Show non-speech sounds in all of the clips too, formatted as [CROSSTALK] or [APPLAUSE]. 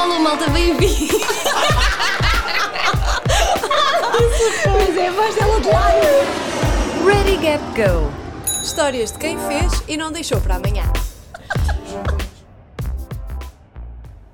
Alô, malta, bem-vindo! Pois é, a voz dela de lado. Ready, Gap, Go! Histórias de quem fez e não deixou para amanhã.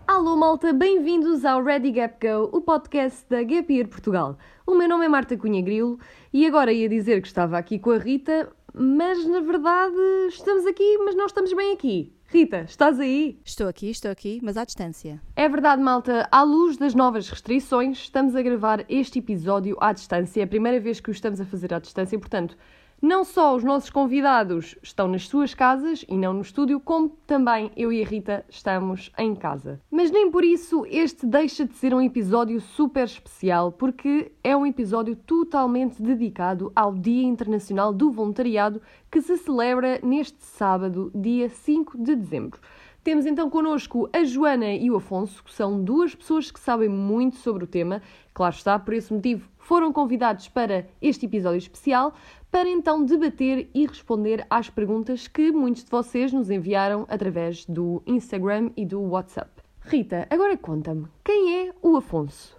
Alô, malta, bem-vindos ao Ready Gap Go, o podcast da Gap Year Portugal. O meu nome é Marta Cunha Grilo e agora ia dizer que estava aqui com a Rita, mas na verdade estamos aqui, mas não estamos bem aqui. Rita, estás aí? Estou aqui, estou aqui, mas à distância. É verdade, malta. À luz das novas restrições, estamos a gravar este episódio à distância. É a primeira vez que o estamos a fazer à distância, portanto, não só os nossos convidados estão nas suas casas e não no estúdio, como também eu e a Rita estamos em casa. Mas nem por isso este deixa de ser um episódio super especial, porque é um episódio totalmente dedicado ao Dia Internacional do Voluntariado que se celebra neste sábado, dia 5 de dezembro. Temos então connosco a Joana e o Afonso, que são duas pessoas que sabem muito sobre o tema. Claro está, por esse motivo foram convidados para este episódio especial para então debater e responder às perguntas que muitos de vocês nos enviaram através do Instagram e do WhatsApp. Rita, agora conta-me, quem é o Afonso?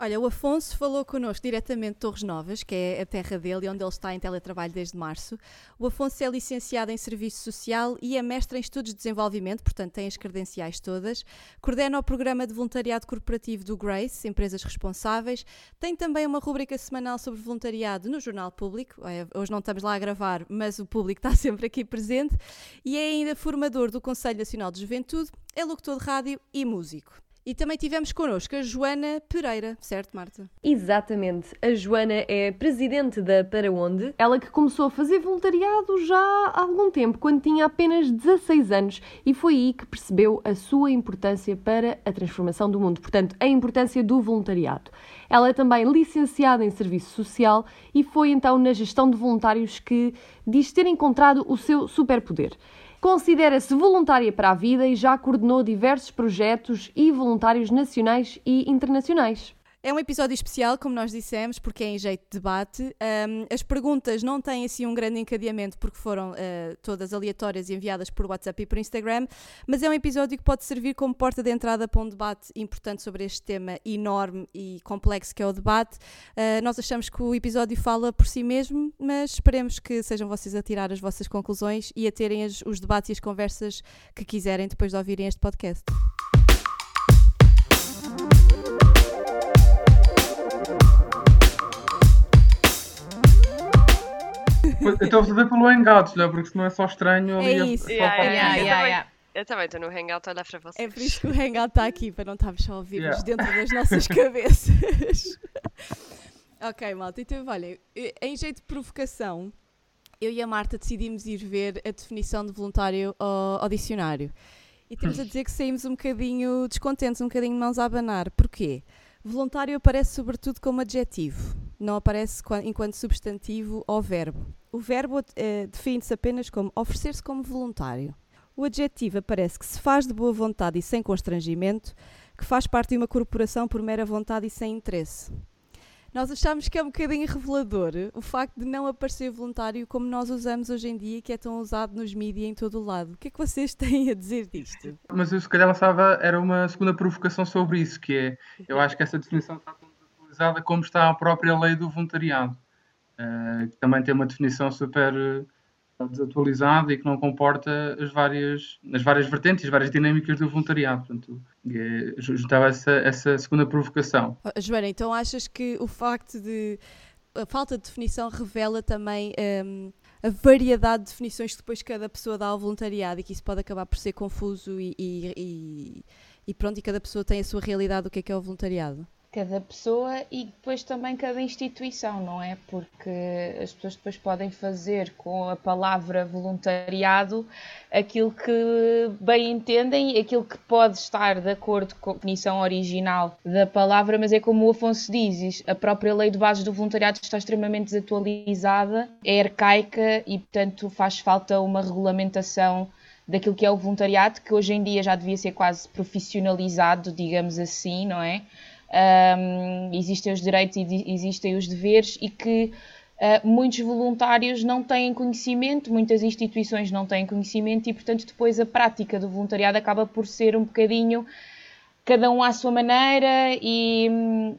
Olha, o Afonso falou connosco diretamente de Torres Novas, que é a terra dele, onde ele está em teletrabalho desde março. O Afonso é licenciado em Serviço Social e é mestre em Estudos de Desenvolvimento, portanto tem as credenciais todas. Coordena o programa de voluntariado corporativo do Grace, Empresas Responsáveis. Tem também uma rubrica semanal sobre voluntariado no Jornal Público. Hoje não estamos lá a gravar, mas o público [LAUGHS] está sempre aqui presente. E é ainda formador do Conselho Nacional de Juventude, é locutor de rádio e músico. E também tivemos connosco a Joana Pereira, certo, Marta? Exatamente. A Joana é presidente da Para Onde, ela que começou a fazer voluntariado já há algum tempo, quando tinha apenas 16 anos, e foi aí que percebeu a sua importância para a transformação do mundo, portanto, a importância do voluntariado. Ela é também licenciada em Serviço Social e foi então na gestão de voluntários que diz ter encontrado o seu superpoder. Considera-se voluntária para a vida e já coordenou diversos projetos e voluntários nacionais e internacionais. É um episódio especial, como nós dissemos, porque é em jeito de debate. Um, as perguntas não têm assim um grande encadeamento porque foram uh, todas aleatórias e enviadas por WhatsApp e por Instagram, mas é um episódio que pode servir como porta de entrada para um debate importante sobre este tema enorme e complexo que é o debate. Uh, nós achamos que o episódio fala por si mesmo, mas esperemos que sejam vocês a tirar as vossas conclusões e a terem as, os debates e as conversas que quiserem depois de ouvirem este podcast. Eu estou a fazer pelo Hangouts, não, porque senão é só estranho. É isso. Yeah, yeah, yeah, yeah. Eu também estou no Hangout a olhar para vocês. É por isso que o Hangout está aqui, para não estarmos só a ouvir-nos dentro das nossas [LAUGHS] cabeças. [LAUGHS] ok, malta, então olha, em jeito de provocação, eu e a Marta decidimos ir ver a definição de voluntário ao, ao dicionário. E temos a dizer que saímos um bocadinho descontentes, um bocadinho de mãos a abanar. Porquê? Voluntário aparece sobretudo como adjetivo, não aparece enquanto substantivo ou verbo. O verbo eh, define-se apenas como oferecer-se como voluntário. O adjetivo aparece que se faz de boa vontade e sem constrangimento, que faz parte de uma corporação por mera vontade e sem interesse. Nós achamos que é um bocadinho revelador o facto de não aparecer voluntário como nós usamos hoje em dia, que é tão usado nos mídias em todo o lado. O que é que vocês [LAUGHS] têm a dizer disto? Mas eu se calhar lançava, era uma segunda provocação sobre isso, que é, eu acho que essa definição está tão desatualizada como está a própria lei do voluntariado, que também tem uma definição super desatualizada e que não comporta as várias, as várias vertentes, as várias dinâmicas do voluntariado. Portanto, é, juntava essa, essa segunda provocação. Oh, Joana, então achas que o facto de a falta de definição revela também um, a variedade de definições que depois cada pessoa dá ao voluntariado e que isso pode acabar por ser confuso e, e, e, e pronto, e cada pessoa tem a sua realidade do que é que é o voluntariado? Cada pessoa e depois também cada instituição, não é? Porque as pessoas depois podem fazer com a palavra voluntariado aquilo que bem entendem aquilo que pode estar de acordo com a definição original da palavra, mas é como o Afonso diz, a própria lei de bases do voluntariado está extremamente desatualizada, é arcaica e, portanto, faz falta uma regulamentação daquilo que é o voluntariado, que hoje em dia já devia ser quase profissionalizado, digamos assim, não é? Um, existem os direitos e existem os deveres e que uh, muitos voluntários não têm conhecimento, muitas instituições não têm conhecimento e, portanto, depois a prática do voluntariado acaba por ser um bocadinho cada um à sua maneira e,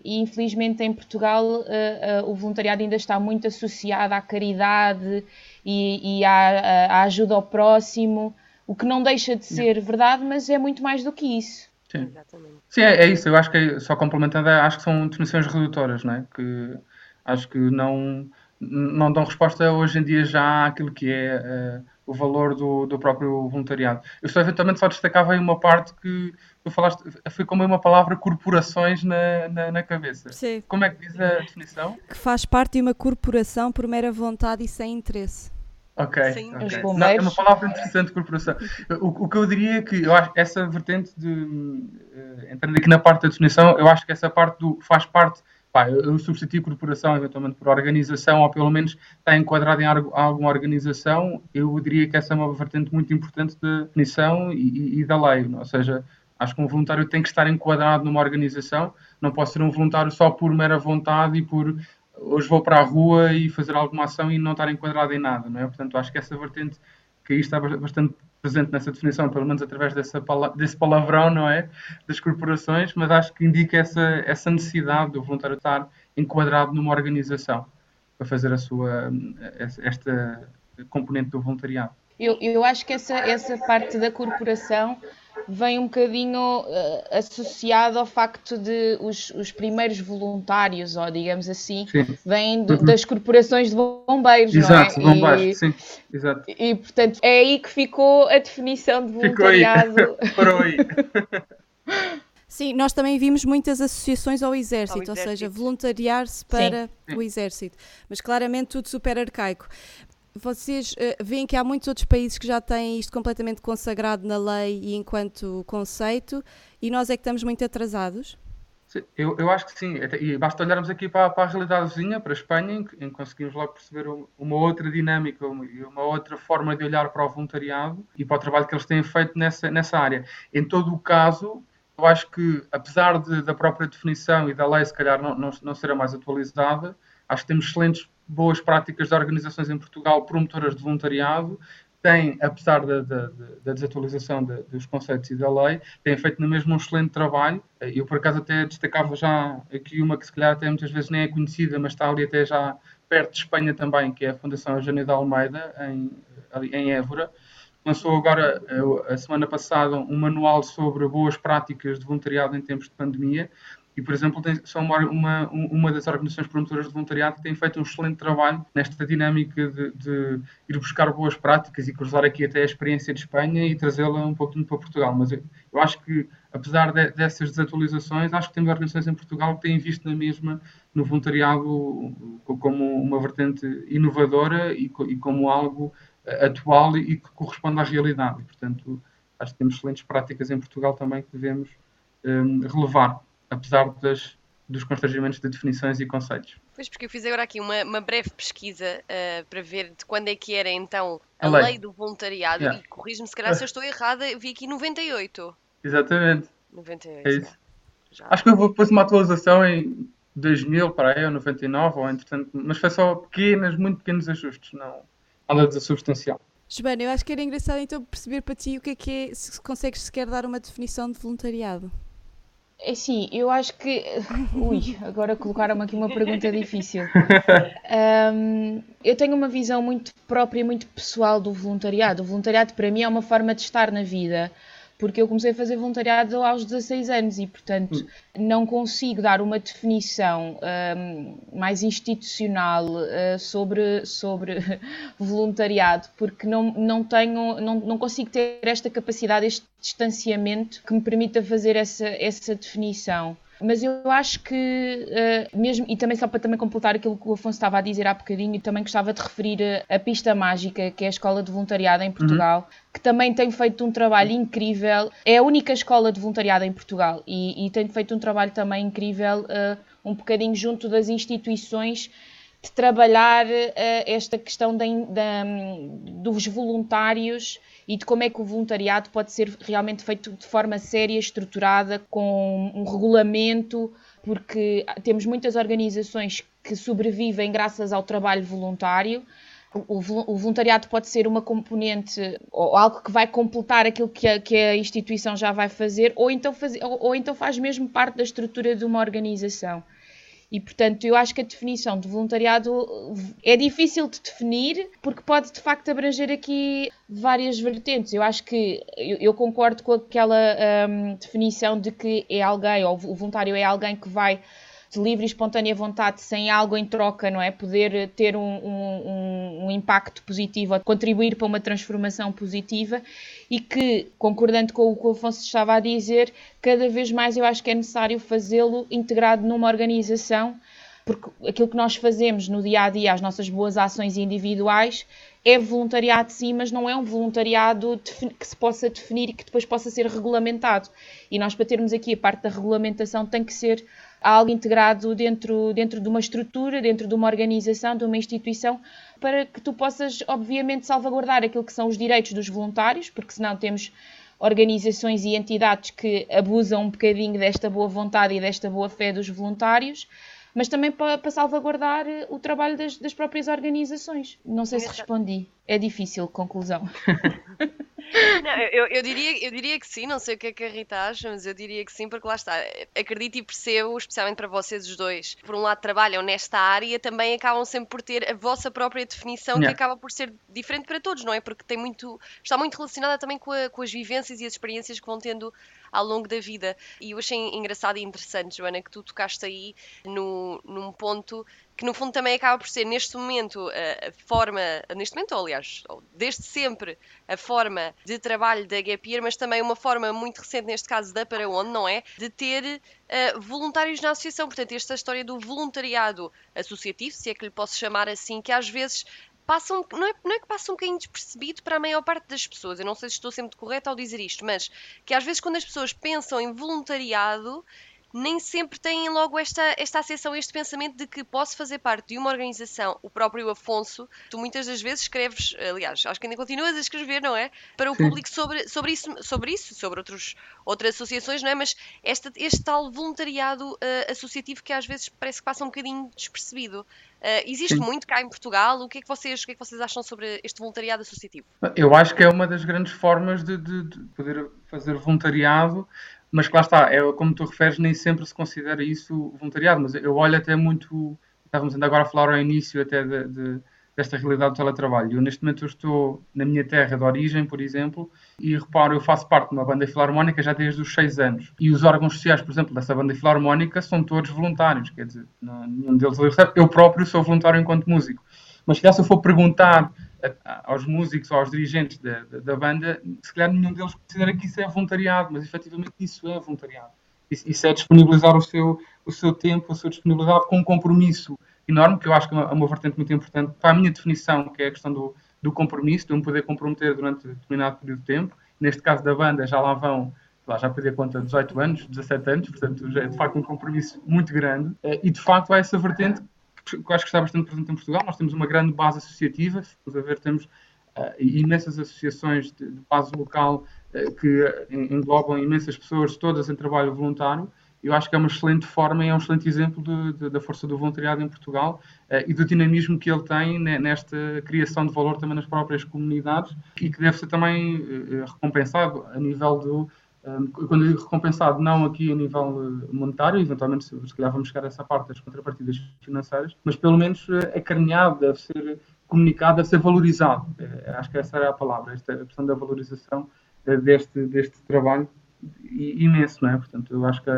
e infelizmente em Portugal uh, uh, o voluntariado ainda está muito associado à caridade e, e à, à, ajuda ao próximo, o que não deixa de ser verdade, mas é muito mais do que isso. Sim, Sim é, é, isso. Eu acho que, é, só complementando, acho que são definições redutoras, não é? que acho que não, não dão resposta hoje em dia já àquilo que é uh, o valor do, do próprio voluntariado. Eu só eventualmente só destacava aí uma parte que tu falaste, foi como uma palavra corporações na, na, na, cabeça. Sim. Como é que diz a definição? Que faz parte de uma corporação por mera vontade e sem interesse. Ok, Sim, okay. Não, é uma palavra interessante, corporação. O, o, que eu diria é que eu acho essa vertente de, uh, entrando aqui na parte da definição, eu acho que essa parte do faz parte Pá, eu, eu corporação eventualmente por organização, ou pelo menos está enquadrado em alguma organização, eu diria que essa é uma vertente muito importante da definição e, e, da lei. Ou seja, acho que um voluntário tem que estar enquadrado numa organização, não pode ser um voluntário só por mera vontade e por hoje vou para a rua e fazer alguma ação e não estar enquadrado em nada, não é? Portanto, acho que essa vertente, que aí está bastante presente nessa definição, pelo menos através dessa, desse palavrão, não é? Das corporações, mas acho que indica essa, essa necessidade do voluntário estar enquadrado numa organização para fazer a sua, esta componente do voluntariado. Eu, eu acho que essa, essa parte da corporação vem um bocadinho uh, associado ao facto de os, os primeiros voluntários, ou digamos assim, sim. vêm do, uhum. das corporações de bombeiros, exato, não é? Bombeiros, e, sim, exato. E, portanto, é aí que ficou a definição de voluntariado. [LAUGHS] Parou aí. [LAUGHS] Sim, nós também vimos muitas associações ao exército, ao exército. ou seja, voluntariar-se para Sim. o exército. Mas claramente tudo super arcaico vocês uh, veem que há muitos outros países que já têm isto completamente consagrado na lei e enquanto conceito, e nós é que estamos muito atrasados? Eu, eu acho que sim, e basta olharmos aqui para, para a realidade vizinha, para a Espanha, em que, em que conseguimos logo perceber uma outra dinâmica e uma outra forma de olhar para o voluntariado e para o trabalho que eles têm feito nessa, nessa área. Em todo o caso, eu acho que, apesar de, da própria definição e da lei, se calhar, não, não, não ser a mais atualizada, acho que temos excelentes boas práticas de organizações em Portugal promotoras de voluntariado, têm, apesar da, da, da desatualização de, dos conceitos e da lei, têm feito na mesma um excelente trabalho. Eu, por acaso, até destacava já aqui uma que, se calhar, até muitas vezes nem é conhecida, mas está ali até já perto de Espanha também, que é a Fundação Eugênio de Almeida, em, em Évora. Lançou agora, a semana passada, um manual sobre boas práticas de voluntariado em tempos de pandemia, e, por exemplo, tem, são uma, uma, uma das organizações promotoras de voluntariado que tem feito um excelente trabalho nesta dinâmica de, de ir buscar boas práticas e cruzar aqui até a experiência de Espanha e trazê-la um pouquinho para Portugal. Mas eu, eu acho que, apesar de, dessas desatualizações, acho que temos organizações em Portugal que têm visto na mesma no voluntariado como uma vertente inovadora e, e como algo eh, atual e que corresponde à realidade. Portanto, acho que temos excelentes práticas em Portugal também que devemos um, relevar apesar das, dos constrangimentos de definições e conceitos. Pois, porque eu fiz agora aqui uma, uma breve pesquisa uh, para ver de quando é que era então a, a lei. lei. do voluntariado yeah. e corrijo-me se calhar se eu estou errada, vi aqui 98. Exatamente. 98. É isso. Já. Acho que eu pus uma atualização em 2000 para aí, ou 99, ou entretanto, mas foi só pequenas, muito pequenos ajustes, não nada de substancial. Joana, eu acho que era engraçado então perceber para ti o que é que é, se consegues sequer dar uma definição de voluntariado. É sim, eu acho que. [LAUGHS] Ui, agora colocaram-me aqui uma pergunta difícil. Um, eu tenho uma visão muito própria, muito pessoal do voluntariado. O voluntariado para mim é uma forma de estar na vida porque eu comecei a fazer voluntariado aos 16 anos e, portanto, não consigo dar uma definição um, mais institucional uh, sobre, sobre [LAUGHS] voluntariado, porque não, não tenho, não, não consigo ter esta capacidade, este distanciamento que me permita fazer essa, essa definição. Mas eu acho que, uh, mesmo, e também só para também completar aquilo que o Afonso estava a dizer há bocadinho, também gostava de referir a, a Pista Mágica, que é a escola de voluntariado em Portugal, uhum. que também tem feito um trabalho incrível. É a única escola de voluntariado em Portugal e, e tem feito um trabalho também incrível, uh, um bocadinho junto das instituições de trabalhar uh, esta questão de, de, dos voluntários e de como é que o voluntariado pode ser realmente feito de forma séria, estruturada, com um regulamento, porque temos muitas organizações que sobrevivem graças ao trabalho voluntário. o, voluntariado pode ser uma componente ou algo que vai completar aquilo que a, que a instituição já vai fazer, ou então, faz, ou, ou então faz mesmo parte da estrutura de uma organização. E, portanto, eu acho que a definição de voluntariado é difícil de definir porque pode, de facto, abranger aqui várias vertentes. Eu acho que eu, eu concordo com aquela um, definição de que é alguém, ou o voluntário é alguém que vai de livre e espontânea vontade, sem algo em troca, não é? Poder ter um, um, um impacto positivo, contribuir para uma transformação positiva e que, concordando com o que o Afonso estava a dizer, cada vez mais eu acho que é necessário fazê-lo integrado numa organização, porque aquilo que nós fazemos no dia a dia, as nossas boas ações individuais, é voluntariado sim, mas não é um voluntariado que se possa definir e que depois possa ser regulamentado. E nós, para termos aqui a parte da regulamentação, tem que ser algo integrado dentro, dentro de uma estrutura, dentro de uma organização, de uma instituição, para que tu possas, obviamente, salvaguardar aquilo que são os direitos dos voluntários, porque senão temos organizações e entidades que abusam um bocadinho desta boa vontade e desta boa fé dos voluntários, mas também para, para salvaguardar o trabalho das, das próprias organizações. Não sei se respondi. É difícil, conclusão. [LAUGHS] Não, eu, eu, diria, eu diria que sim, não sei o que é que a Rita acha, mas eu diria que sim, porque lá está. Acredito e percebo, especialmente para vocês os dois, por um lado trabalham nesta área, também acabam sempre por ter a vossa própria definição, yeah. que acaba por ser diferente para todos, não é? Porque tem muito, está muito relacionada também com, a, com as vivências e as experiências que vão tendo ao longo da vida. E eu achei engraçado e interessante, Joana, que tu tocaste aí no, num ponto que no fundo também acaba por ser neste momento a, forma, neste momento, aliás, desde sempre, a forma de trabalho da Gap Year, mas também uma forma muito recente, neste caso da Para Onde, não é? De ter uh, voluntários na associação. Portanto, esta história do voluntariado associativo, se é que lhe posso chamar assim, que às vezes passam, não é, não é que passa um bocadinho despercebido para a maior parte das pessoas. Eu não sei se estou sempre correta ao dizer isto, mas que às vezes quando as pessoas pensam em voluntariado, nem sempre têm logo esta, esta acessão, este pensamento de que posso fazer parte de uma organização. O próprio Afonso, tu muitas das vezes escreves, aliás, acho que ainda continuas a escrever, não é? Para o Sim. público sobre, sobre, isso, sobre isso, sobre outros, outras associações, não é? Mas este, este tal voluntariado uh, associativo que às vezes parece que passa um bocadinho despercebido. Uh, existe Sim. muito cá em Portugal. O que, é que vocês, o que é que vocês acham sobre este voluntariado associativo? Eu acho que é uma das grandes formas de, de, de poder fazer voluntariado mas que lá está, é, como tu referes, nem sempre se considera isso voluntariado, mas eu olho até muito, estávamos ainda agora a falar ao início até de, de, desta realidade do teletrabalho. Eu neste momento eu estou na minha terra de origem, por exemplo, e reparo, eu faço parte de uma banda filarmónica já desde os seis anos. E os órgãos sociais, por exemplo, dessa banda filarmónica são todos voluntários, quer dizer, não, nenhum deles recebe. Eu próprio sou voluntário enquanto músico. Mas se eu for perguntar aos músicos ou aos dirigentes da, da, da, banda, se calhar nenhum deles considera que isso é voluntariado, mas efetivamente isso é voluntariado. Isso, isso é disponibilizar o seu, o seu tempo, a sua disponibilidade com um compromisso enorme, que eu acho que é uma, uma vertente muito importante para a minha definição, que é a questão do, do compromisso, de eu me poder comprometer durante determinado período de tempo. Neste caso da banda, já lá vão lá já perdi a conta 18 anos, 17 anos, portanto já é de facto um compromisso muito grande. Eh, e de facto há essa vertente que acho que está bastante presente em Portugal. Nós temos uma grande base associativa, se a ver, temos uh, imensas associações de, de base local uh, que englobam imensas pessoas, todas em trabalho voluntário. Eu acho que é uma excelente forma e é um excelente exemplo de, de, da força do voluntariado em Portugal uh, e do dinamismo que ele tem nesta criação de valor também nas próprias comunidades e que deve ser também recompensado a nível do, quando digo recompensado, não aqui a nível eh, monetário, eventualmente se calhar vamos chegar a essa parte das contrapartidas financeiras, mas pelo menos eh, acarinhado, deve ser comunicado, deve ser valorizado. Eh, acho que essa era a palavra, esta questão da valorização deste, deste trabalho imenso, não é? Portanto, eu acho que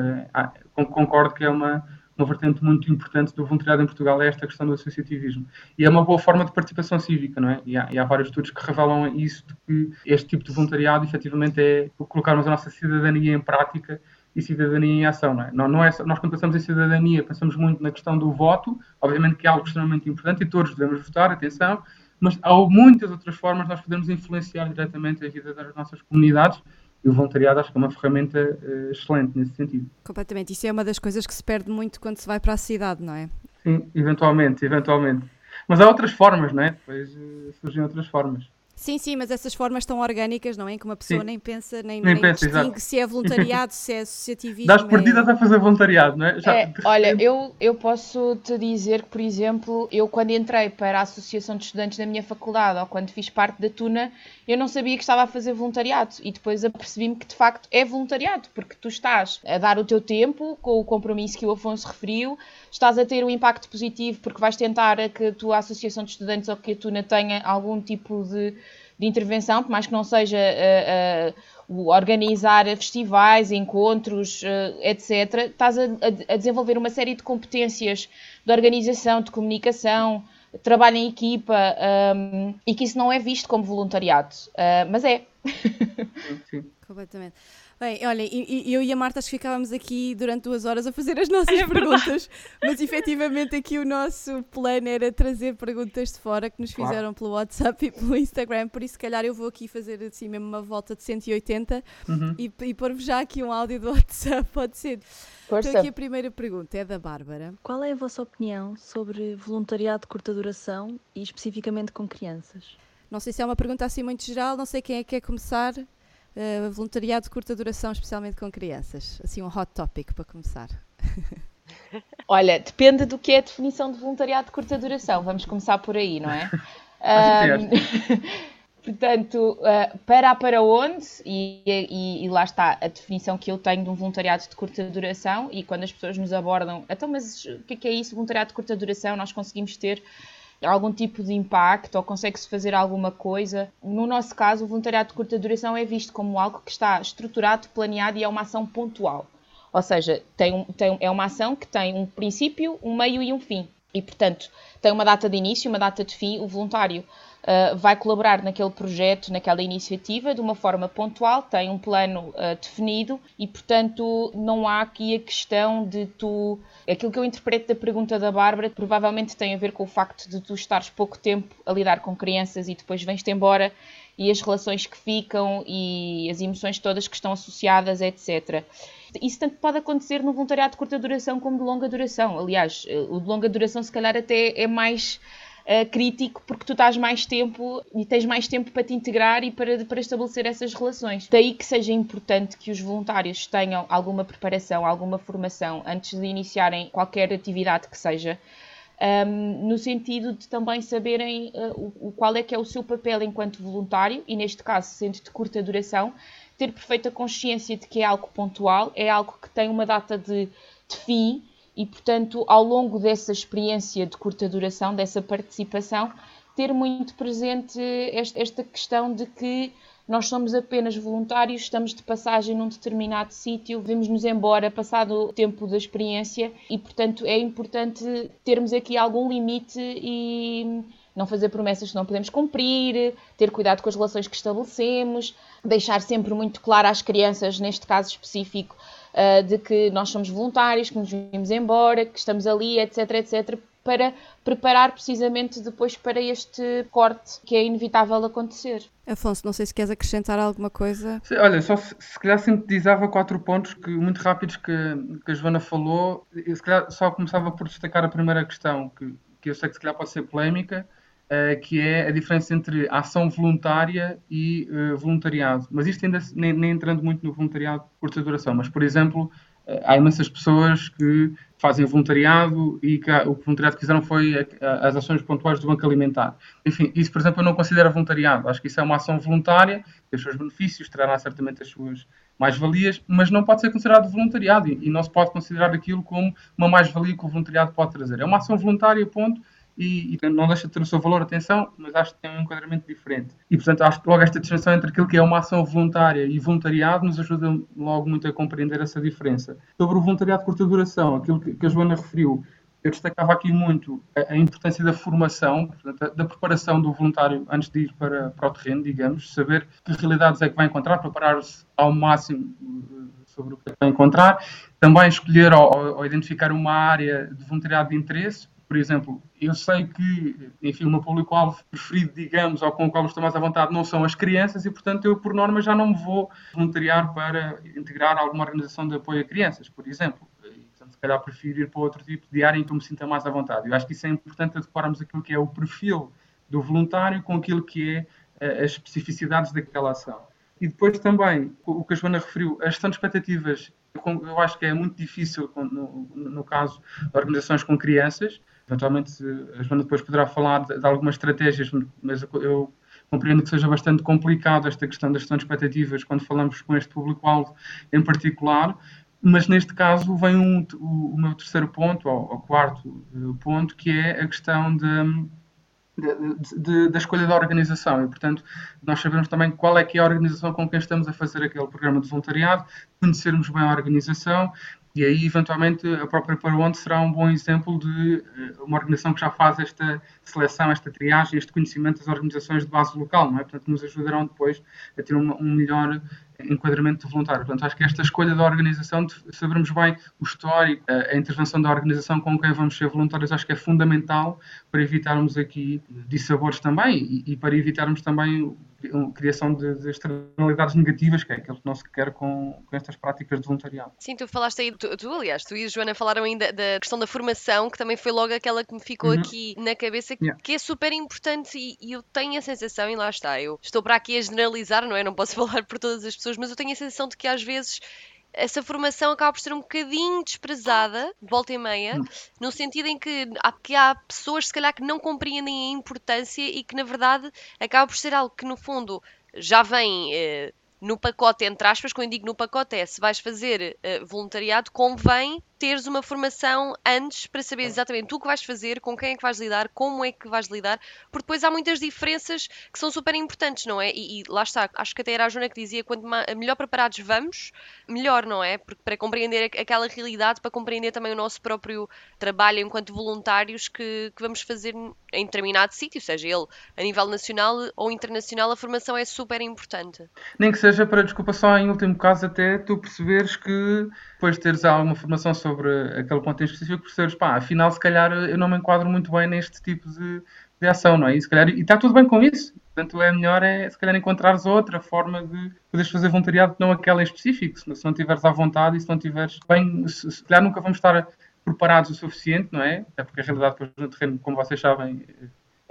concordo que é uma, uma vertente muito importante do voluntariado em Portugal é esta questão do associativismo. E é uma boa forma de participação cívica, não é? E há, e há vários estudos que revelam isso, de que este tipo de voluntariado, efetivamente, é colocarmos a nossa cidadania em prática e cidadania em ação, não é? Não, não é nós, quando pensamos em cidadania, pensamos muito na questão do voto, obviamente que é algo extremamente importante e todos devemos votar, atenção, mas há muitas outras formas de nós podemos influenciar diretamente a vida das nossas comunidades e o voluntariado acho que é uma ferramenta uh, excelente nesse sentido. Completamente. Isso é uma das coisas que se perde muito quando se vai para a cidade, não é? Sim, eventualmente, eventualmente. Mas há outras formas, não é? Depois uh, surgem outras formas. Sim, sim, mas essas formas tão orgânicas, não é? Que uma pessoa sim. nem pensa, nem, nem, nem pensa, distingue se é voluntariado, se é associativismo. Das perdidas é... a fazer voluntariado, não é? Já... é [LAUGHS] olha, eu, eu posso te dizer que, por exemplo, eu quando entrei para a Associação de Estudantes da minha faculdade ou quando fiz parte da TUNA, eu não sabia que estava a fazer voluntariado e depois apercebi-me que de facto é voluntariado, porque tu estás a dar o teu tempo com o compromisso que o Afonso referiu, estás a ter um impacto positivo porque vais tentar que a tua Associação de Estudantes ou que a TUNA tenha algum tipo de de intervenção, por mais que não seja uh, uh, organizar festivais, encontros, uh, etc., estás a, a, desenvolver uma série de competências de organização, de comunicação, trabalho em equipa, um, e que isso não é visto como voluntariado, mas é. Sim. Completamente. Bem, olha, eu e a Marta acho que ficávamos aqui durante duas horas a fazer as [LAUGHS] nossas é perguntas, mas efetivamente aqui o nosso plano era trazer perguntas de fora que nos fizeram claro. pelo WhatsApp e pelo Instagram, por isso se calhar eu vou aqui fazer assim mesmo uma volta de 180 uhum. e, e pôr-vos já aqui um áudio do [LAUGHS] WhatsApp, pode ser. Força. Então aqui a primeira pergunta é da Bárbara. Qual é a vossa opinião sobre voluntariado de curta duração e especificamente com crianças? Não sei se é uma pergunta assim muito geral, não sei quem é que quer começar. Uh, voluntariado de curta duração, especialmente com crianças. Assim, um hot topic para começar. [LAUGHS] Olha, depende do que é a definição de voluntariado de curta duração. Vamos começar por aí, não é? [LAUGHS] um, [LAUGHS] portanto, uh, para para onde, e, e, e, lá está a definição que eu tenho de um voluntariado de curta duração, e quando as pessoas nos abordam, então, mas o que é, que é isso, voluntariado de curta duração? Nós conseguimos ter algum tipo de impacto ou consegue-se fazer alguma coisa. No nosso caso, o voluntariado de curta duração é visto como algo que está estruturado, planeado e é uma ação pontual. Ou seja, tem um, tem, é uma ação que tem um princípio, um meio e um fim. E, portanto, tem uma data de início, uma data de fim. O voluntário uh, vai colaborar naquele projeto, naquela iniciativa, de uma forma pontual, tem um plano uh, definido e, portanto, não há aqui a questão de tu. Aquilo que eu interpreto da pergunta da Bárbara provavelmente tem a ver com o facto de tu estares pouco tempo a lidar com crianças e depois vens-te embora e as relações que ficam e as emoções todas que estão associadas, etc. Isso tanto pode acontecer no voluntariado de curta duração como de longa duração. Aliás, eh, o de longa duração, se calhar, até é mais uh, crítico porque tu estás mais tempo e tens mais tempo para te integrar e para, para estabelecer essas relações. Daí que seja importante que os voluntários tenham alguma preparação, alguma formação antes de iniciarem qualquer atividade que seja. Um, no sentido de também saberem uh, o, qual é que é o seu papel enquanto voluntário, e neste caso, sendo de curta duração, ter perfeita consciência de que é algo pontual, é algo que tem uma data de, de fim e, portanto, ao longo dessa experiência de curta duração, dessa participação, ter muito presente esta questão de que nós somos apenas voluntários, estamos de passagem num determinado sítio, vemos-nos embora passado o tempo da experiência e, portanto, é importante termos aqui algum limite e não fazer promessas que não podemos cumprir, ter cuidado com as relações que estabelecemos, deixar sempre muito claro às crianças, neste caso específico, uh, de que nós somos voluntários, que nos vimos embora, que estamos ali, etc, etc, para preparar precisamente depois para este corte que é inevitável acontecer. Afonso, não sei se queres acrescentar alguma coisa. Sim, olha, só se, se calhar sintetizava quatro pontos que, muito rápidos que, que a Joana falou. Eu, se calhar só começava por destacar a primeira questão, que, que eu sei que se calhar pode ser polémica, que é a diferença entre ação voluntária e uh, voluntariado. Mas isto ainda nem, nem, entrando muito no voluntariado de curta duração, mas, por exemplo, uh, há imensas pessoas que fazem voluntariado e que o voluntariado que fizeram foi as ações pontuais do Banco Alimentar. Enfim, isso, por exemplo, eu não considero voluntariado. Acho que isso é uma ação voluntária, tem os seus benefícios, trará certamente as suas mais-valias, mas não pode ser considerado voluntariado e não se pode considerar aquilo como uma mais-valia que o voluntariado pode trazer. É uma ação voluntária, ponto, e, e, não deixa de ter o seu valor, atenção, mas acho que tem um enquadramento diferente. E, portanto, acho que logo esta distinção entre aquilo que é uma ação voluntária e voluntariado nos ajuda logo muito a compreender essa diferença. Sobre o voluntariado de curta duração, aquilo que, que a Joana referiu, eu destacava aqui muito a, a importância da formação, portanto, da, preparação do voluntário antes de ir para, para o terreno, digamos, saber que realidades é que vai encontrar, preparar-se ao máximo eh, sobre o que vai encontrar, também escolher ou, ou identificar uma área de voluntariado de interesse, por exemplo, eu sei que, enfim, o meu público-alvo preferido, digamos, ou com o qual estou mais à vontade, não são as crianças e, portanto, eu, por norma, já não me vou voluntariar para integrar alguma organização de apoio a crianças, por exemplo. E, portanto, se calhar prefiro ir para outro tipo de área em que eu me sinta mais à vontade. Eu acho que isso é importante adequarmos aquilo que é o perfil do voluntário com aquilo que é as especificidades daquela ação. E depois também, o que a Joana referiu, a gestão de expectativas, eu acho que é muito difícil no, no caso de organizações com crianças. Eventualmente, a Joana depois poderá falar de, de algumas estratégias, mas eu compreendo que seja bastante complicado esta questão da gestão de expectativas quando falamos com este público-alvo em particular, mas neste caso vem um, o, o, meu terceiro ponto, ou, ou quarto eh, ponto, que é a questão de, de, de, da escolha da organização. E, portanto, nós sabemos também qual é que é a organização com quem estamos a fazer aquele programa de voluntariado, conhecermos bem a organização e aí, eventualmente, a própria Paronte será um bom exemplo de eh, uma organização que já faz esta seleção, esta triagem, este conhecimento das organizações de base local, não é? Portanto, nos ajudarão depois a ter um, um melhor enquadramento de voluntário. Portanto, acho que esta escolha da organização, de sabermos bem o histórico, a intervenção da organização com quem vamos ser voluntários, acho que é fundamental para evitarmos aqui dissabores também e, e para evitarmos também criação de, de, externalidades negativas, que é aquilo que não se quer com, com estas práticas de voluntariado. Sim, tu falaste aí, tu, tu, aliás, tu e a Joana falaram ainda da questão da formação, que também foi logo aquela que me ficou uhum. aqui na cabeça, que, yeah. que é super importante e, e, eu tenho a sensação, e lá está, eu estou para aqui a generalizar, não é? Não posso [LAUGHS] falar por todas as pessoas, mas eu tenho a sensação de que às vezes essa formação acaba por ser um bocadinho desprezada, volta e meia, hum. no sentido em que há, que há pessoas, se calhar, que não compreendem a importância e que, na verdade, acaba por ser algo que, no fundo, já vem eh, no pacote, entre aspas, quando eu digo no pacote é se vais fazer uh, voluntariado, convém teres uma formação antes para saber exatamente o que vais fazer, com quem é que vais lidar, como é que vais lidar, porque depois há muitas diferenças que são super importantes, não é? E, e lá está, acho que até era a Joana que dizia: quanto melhor preparados vamos, melhor, não é? Porque para compreender aquela realidade, para compreender também o nosso próprio trabalho enquanto voluntários que, que vamos fazer em determinado sítio, seja ele a nível nacional ou internacional, a formação é super importante. Nem que seja para, desculpa, só em último caso, até tu perceberes que depois de teres alguma formação sobre aquele ponto em específico, percebes, pá, afinal, se calhar eu não me enquadro muito bem neste tipo de, de ação, não é? E, se calhar, e está tudo bem com isso. Portanto, é melhor, é, se calhar, encontrares outra forma de poderes fazer voluntariado, não aquela em específico. Se não tiveres à vontade e se não tiveres bem, se, se calhar nunca vamos estar preparados o suficiente, não é? Até porque a realidade depois no terreno, como vocês sabem,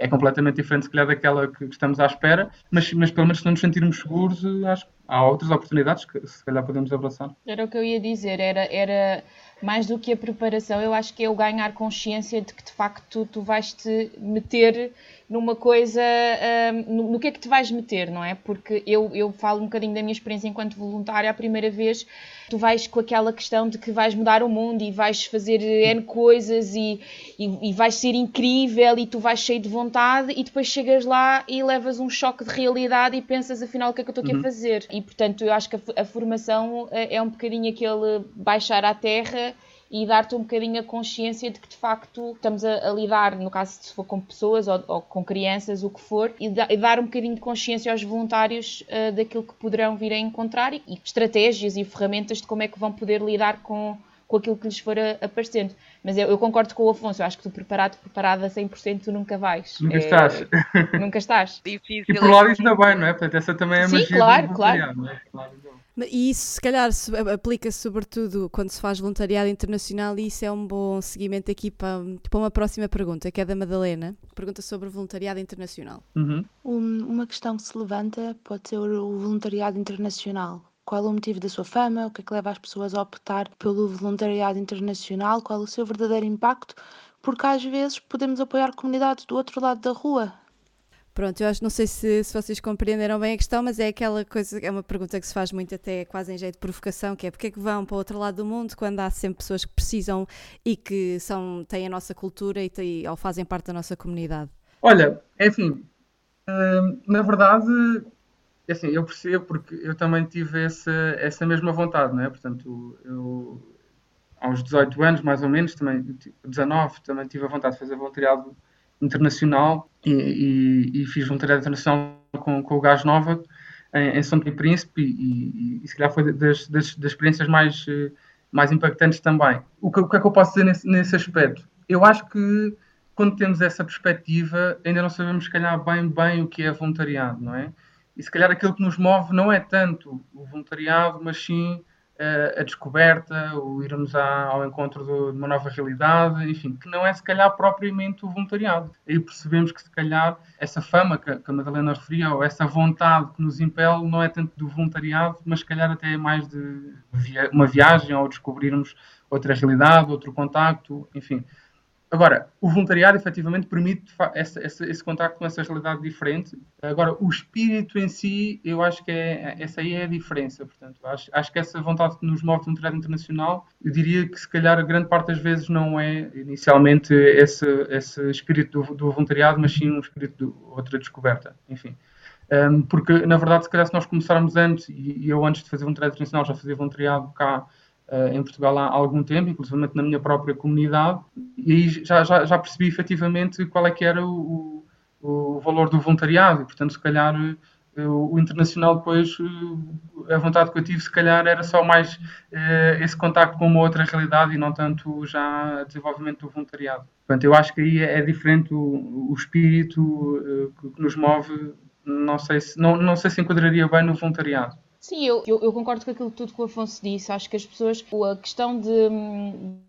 é completamente diferente, se calhar, daquela que estamos à espera, mas, mas pelo menos se não nos sentirmos seguros, acho que há outras oportunidades que se calhar podemos abraçar. Era o que eu ia dizer, era, era mais do que a preparação, eu acho que é o ganhar consciência de que de facto tu, tu vais te meter numa coisa, um, no, no, que é que te vais meter, não é? Porque eu, eu falo um bocadinho da minha experiência enquanto voluntária, a primeira vez tu vais com aquela questão de que vais mudar o mundo e vais fazer N coisas e, e, e vais ser incrível e tu vais cheio de vontade e depois chegas lá e levas um choque de realidade e pensas afinal o que é que eu estou aqui uhum. a fazer. E portanto eu acho que a, a formação é, é um bocadinho aquele baixar à terra e dar-te um bocadinho a consciência de que de facto estamos a, a lidar, no caso se for com pessoas ou, ou com crianças, o que for, e, da, e, dar um bocadinho de consciência aos voluntários uh, daquilo que poderão vir a encontrar e, e, estratégias e ferramentas de como é que vão poder lidar com, com aquilo que lhes for aparecendo. Mas eu, eu, concordo com o Afonso, eu acho que tu preparado, preparada a 100% tu nunca vais. Nunca é, estás. Nunca estás. Difícil. [LAUGHS] E por lá ainda bem, não é? Portanto, essa também é a Sim, magia claro, claro. É? claro. E isso, se calhar, aplica-se sobretudo quando se faz voluntariado internacional, e isso é um bom seguimento aqui para, para uma próxima pergunta, que é da Madalena. Pergunta sobre voluntariado internacional. Uhum. Um, uma questão que se levanta pode ser o voluntariado internacional. Qual é o motivo da sua fama? O que é que leva as pessoas a optar pelo voluntariado internacional? Qual é o seu verdadeiro impacto? Porque às vezes podemos apoiar comunidades do outro lado da rua Pronto, eu acho, não sei se, se vocês compreenderam bem a questão, mas é aquela coisa, é uma pergunta que se faz muito até quase em jeito de provocação, que é porque é que vão para o outro lado do mundo quando há sempre pessoas que precisam e que são, têm a nossa cultura e, têm, ou fazem parte da nossa comunidade? Olha, enfim, hum, na verdade, é assim, eu percebo porque eu também tive essa, essa mesma vontade, não é? Portanto, eu aos 18 anos, mais ou menos, também, 19, também tive a vontade de fazer voluntariado internacional e, e, e fiz voluntariado internacional com, com o Gás Nova em, em São Tomé Príncipe e, e, se calhar foi das, das, das, experiências mais, mais impactantes também. O que, o que é que eu posso dizer nesse, nesse aspecto? Eu acho que quando temos essa perspectiva ainda não sabemos se calhar bem bem o que é voluntariado, não é? E se calhar aquilo que nos move não é tanto o voluntariado, mas sim a descoberta, o irmos ao encontro de uma nova realidade, enfim, que não é se calhar propriamente o voluntariado. Aí percebemos que se calhar essa fama que, a Madalena referia, ou essa vontade que nos impele, não é tanto do voluntariado, mas se calhar até é mais de uma viagem ou descobrirmos outra realidade, outro contacto, enfim. Agora, o voluntariado efetivamente permite esse, esse, esse contacto com essa realidade diferente. Agora, o espírito em si, eu acho que é, essa aí é a diferença. Portanto, acho, acho que essa vontade que nos move de voluntariado internacional, eu diria que se calhar grande parte das vezes não é inicialmente esse, esse espírito do, do voluntariado, mas sim um espírito de outra descoberta. Enfim. Porque, na verdade, se calhar se nós começarmos antes, e eu antes de fazer voluntariado internacional já fazia voluntariado cá em Portugal há algum tempo, inclusive na minha própria comunidade, e aí já, já, já percebi efetivamente qual é que era o, o, valor do voluntariado, e portanto, se calhar eh, o, o internacional depois, eh, a vontade que eu tive, se calhar era só mais uh, esse contacto com uma outra realidade e não tanto já desenvolvimento do voluntariado. Portanto, eu acho que aí é, é diferente o, o espírito uh, que, que, nos move, não sei, se, não, não sei se enquadraria bem no voluntariado. Sim, eu, eu, eu, concordo com aquilo tudo que o Afonso disse. Acho que as pessoas, a questão de,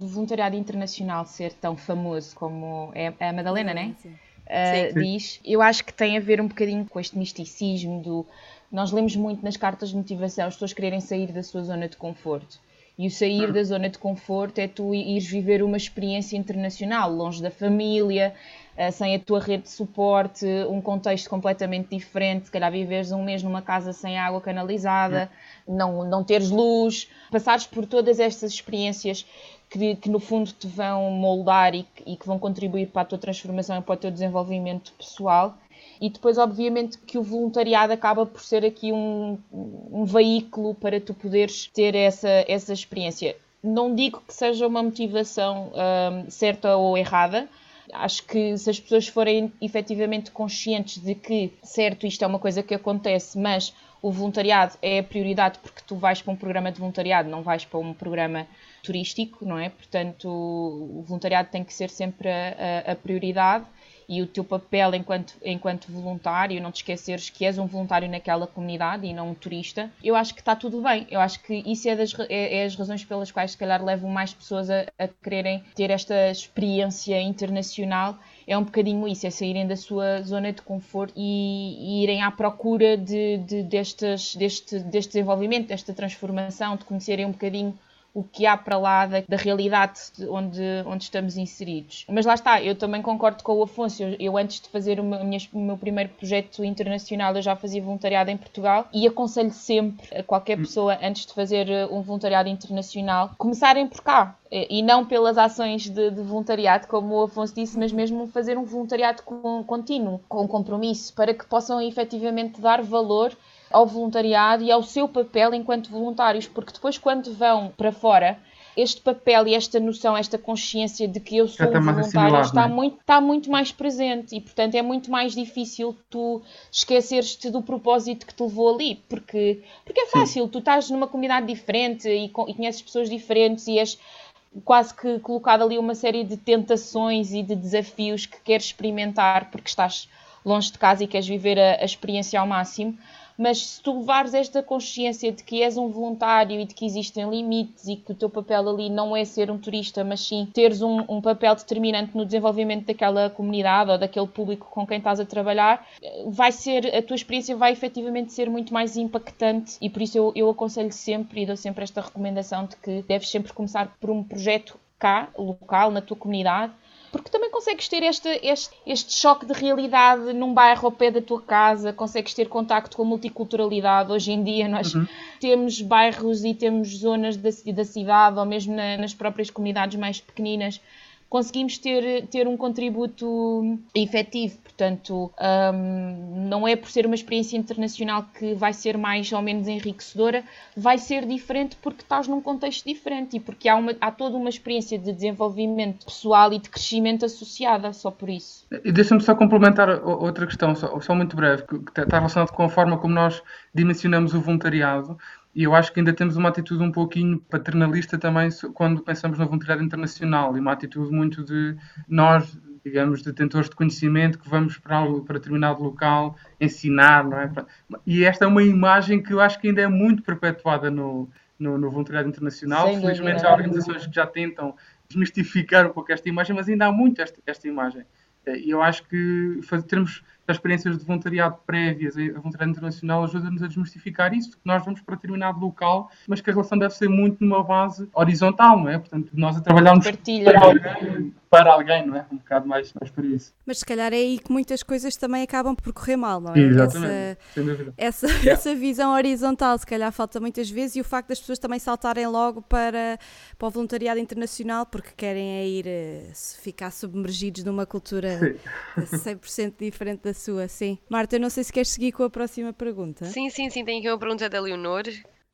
de voluntariado internacional ser tão famoso como é, é a Madalena, né? Sim. Uh, diz, eu acho que tem a ver um bocadinho com este misticismo do. Nós lemos muito nas cartas de motivação as pessoas quererem sair da sua zona de conforto. E o sair da zona de conforto é tu ires viver uma experiência internacional, longe da família, eh, sem a tua rede de suporte, um contexto completamente diferente, se calhar viveres um mês numa casa sem água canalizada, não, não teres luz, passares por todas estas experiências que, que no fundo te vão moldar e e que vão contribuir para a tua transformação e para o teu desenvolvimento pessoal. E depois, obviamente, que o voluntariado acaba por ser aqui um, um veículo para tu poderes ter essa, essa experiência. Não digo que seja uma motivação um, certa ou errada, Acho que se as pessoas forem efetivamente conscientes de que, certo, isto é uma coisa que acontece, mas o voluntariado é a prioridade porque tu vais para um programa de voluntariado, não vais para um programa turístico, não é? Portanto, o voluntariado tem que ser sempre a, a, a prioridade e o teu papel enquanto, enquanto voluntário, não te esqueceres que és um voluntário naquela comunidade e não um turista, eu acho que está tudo bem. Eu acho que isso é, das, é, é as razões pelas quais, se calhar, levam mais pessoas a, a quererem ter esta experiência internacional é um bocadinho isso, é saírem da sua zona de conforto e, e irem à procura de, de, destes, deste, deste desenvolvimento, desta transformação, de conhecerem um bocadinho o que há para lá da, da realidade onde, onde estamos inseridos. Mas lá está, eu também concordo com o Afonso. Eu, eu antes de fazer o meu, o meu, primeiro projeto internacional, eu já fazia voluntariado em Portugal e aconselho sempre a qualquer hum. pessoa, antes de fazer eh, um voluntariado internacional, começarem por cá. E não pelas ações de, de voluntariado, como o Afonso disse, mas mesmo fazer um voluntariado contínuo, com compromisso, para que possam efetivamente dar valor ao voluntariado e ao seu papel enquanto voluntários, porque depois, quando vão para fora, este papel e esta noção, esta consciência de que eu sou um voluntário está, é? muito, está muito mais presente e, portanto, é muito mais difícil tu esqueceres-te do propósito que te levou ali, porque, porque é fácil, Sim. tu estás numa comunidade diferente e, e conheces pessoas diferentes e és quase que colocado ali uma série de tentações e de desafios que queres experimentar porque estás longe de casa e queres viver a, a experiência ao máximo mas se tu levares esta consciência de que és um voluntário e de que existem limites e que o teu papel ali não é ser um turista, mas sim teres um, um papel determinante no desenvolvimento daquela comunidade ou daquele público com quem estás a trabalhar, vai ser, a tua experiência vai efetivamente ser muito mais impactante e por isso eu, eu aconselho sempre e dou sempre esta recomendação de que deves sempre começar por um projeto cá, local, na tua comunidade, porque também consegues ter este, este, este choque de realidade num bairro ao pé da tua casa, consegues ter contacto com a multiculturalidade. Hoje em dia nós uhum. temos bairros e temos zonas da, da cidade, ou mesmo na, nas próprias comunidades mais pequeninas, conseguimos ter, ter um contributo efetivo. Portanto, um, não é por ser uma experiência internacional que vai ser mais ou menos enriquecedora, vai ser diferente porque estás num contexto diferente e porque há, uma, há toda uma experiência de desenvolvimento pessoal e de crescimento associada, só por isso. Deixa-me só complementar outra questão, só, só muito breve, que está relacionado com a forma como nós dimensionamos o voluntariado. E eu acho que ainda temos uma atitude um pouquinho paternalista também quando pensamos no voluntariado internacional e uma atitude muito de nós, digamos, detentores de conhecimento que vamos para, para determinado local ensinar, não é? E esta é uma imagem que eu acho que ainda é muito perpetuada no, no, no voluntariado internacional. Sem Felizmente dúvida. há organizações que já tentam desmistificar um pouco esta imagem, mas ainda há muito esta, esta imagem. Eh, e eu acho que termos as experiências de voluntariado prévias, a voluntariado internacional ajuda-nos a desmistificar isso, que nós vamos para determinado local, mas que a relação deve ser muito numa base horizontal, não é? Portanto, nós a trabalharmos para alguém, para alguém, não é? Um bocado mais, mais para isso. Mas se calhar é aí que muitas coisas também acabam por correr mal, não é? Exatamente, essa, sem dúvida. Essa, yeah. essa visão horizontal, se calhar falta muitas vezes, e o facto das pessoas também saltarem logo para, para o voluntariado internacional porque querem é ir eh, ficar submergidos numa cultura Sim. [LAUGHS] 100% diferente da sua, sim. Marta, eu não sei se queres seguir com a próxima pergunta. Sim, sim, sim, tenho aqui uma pergunta da Leonor.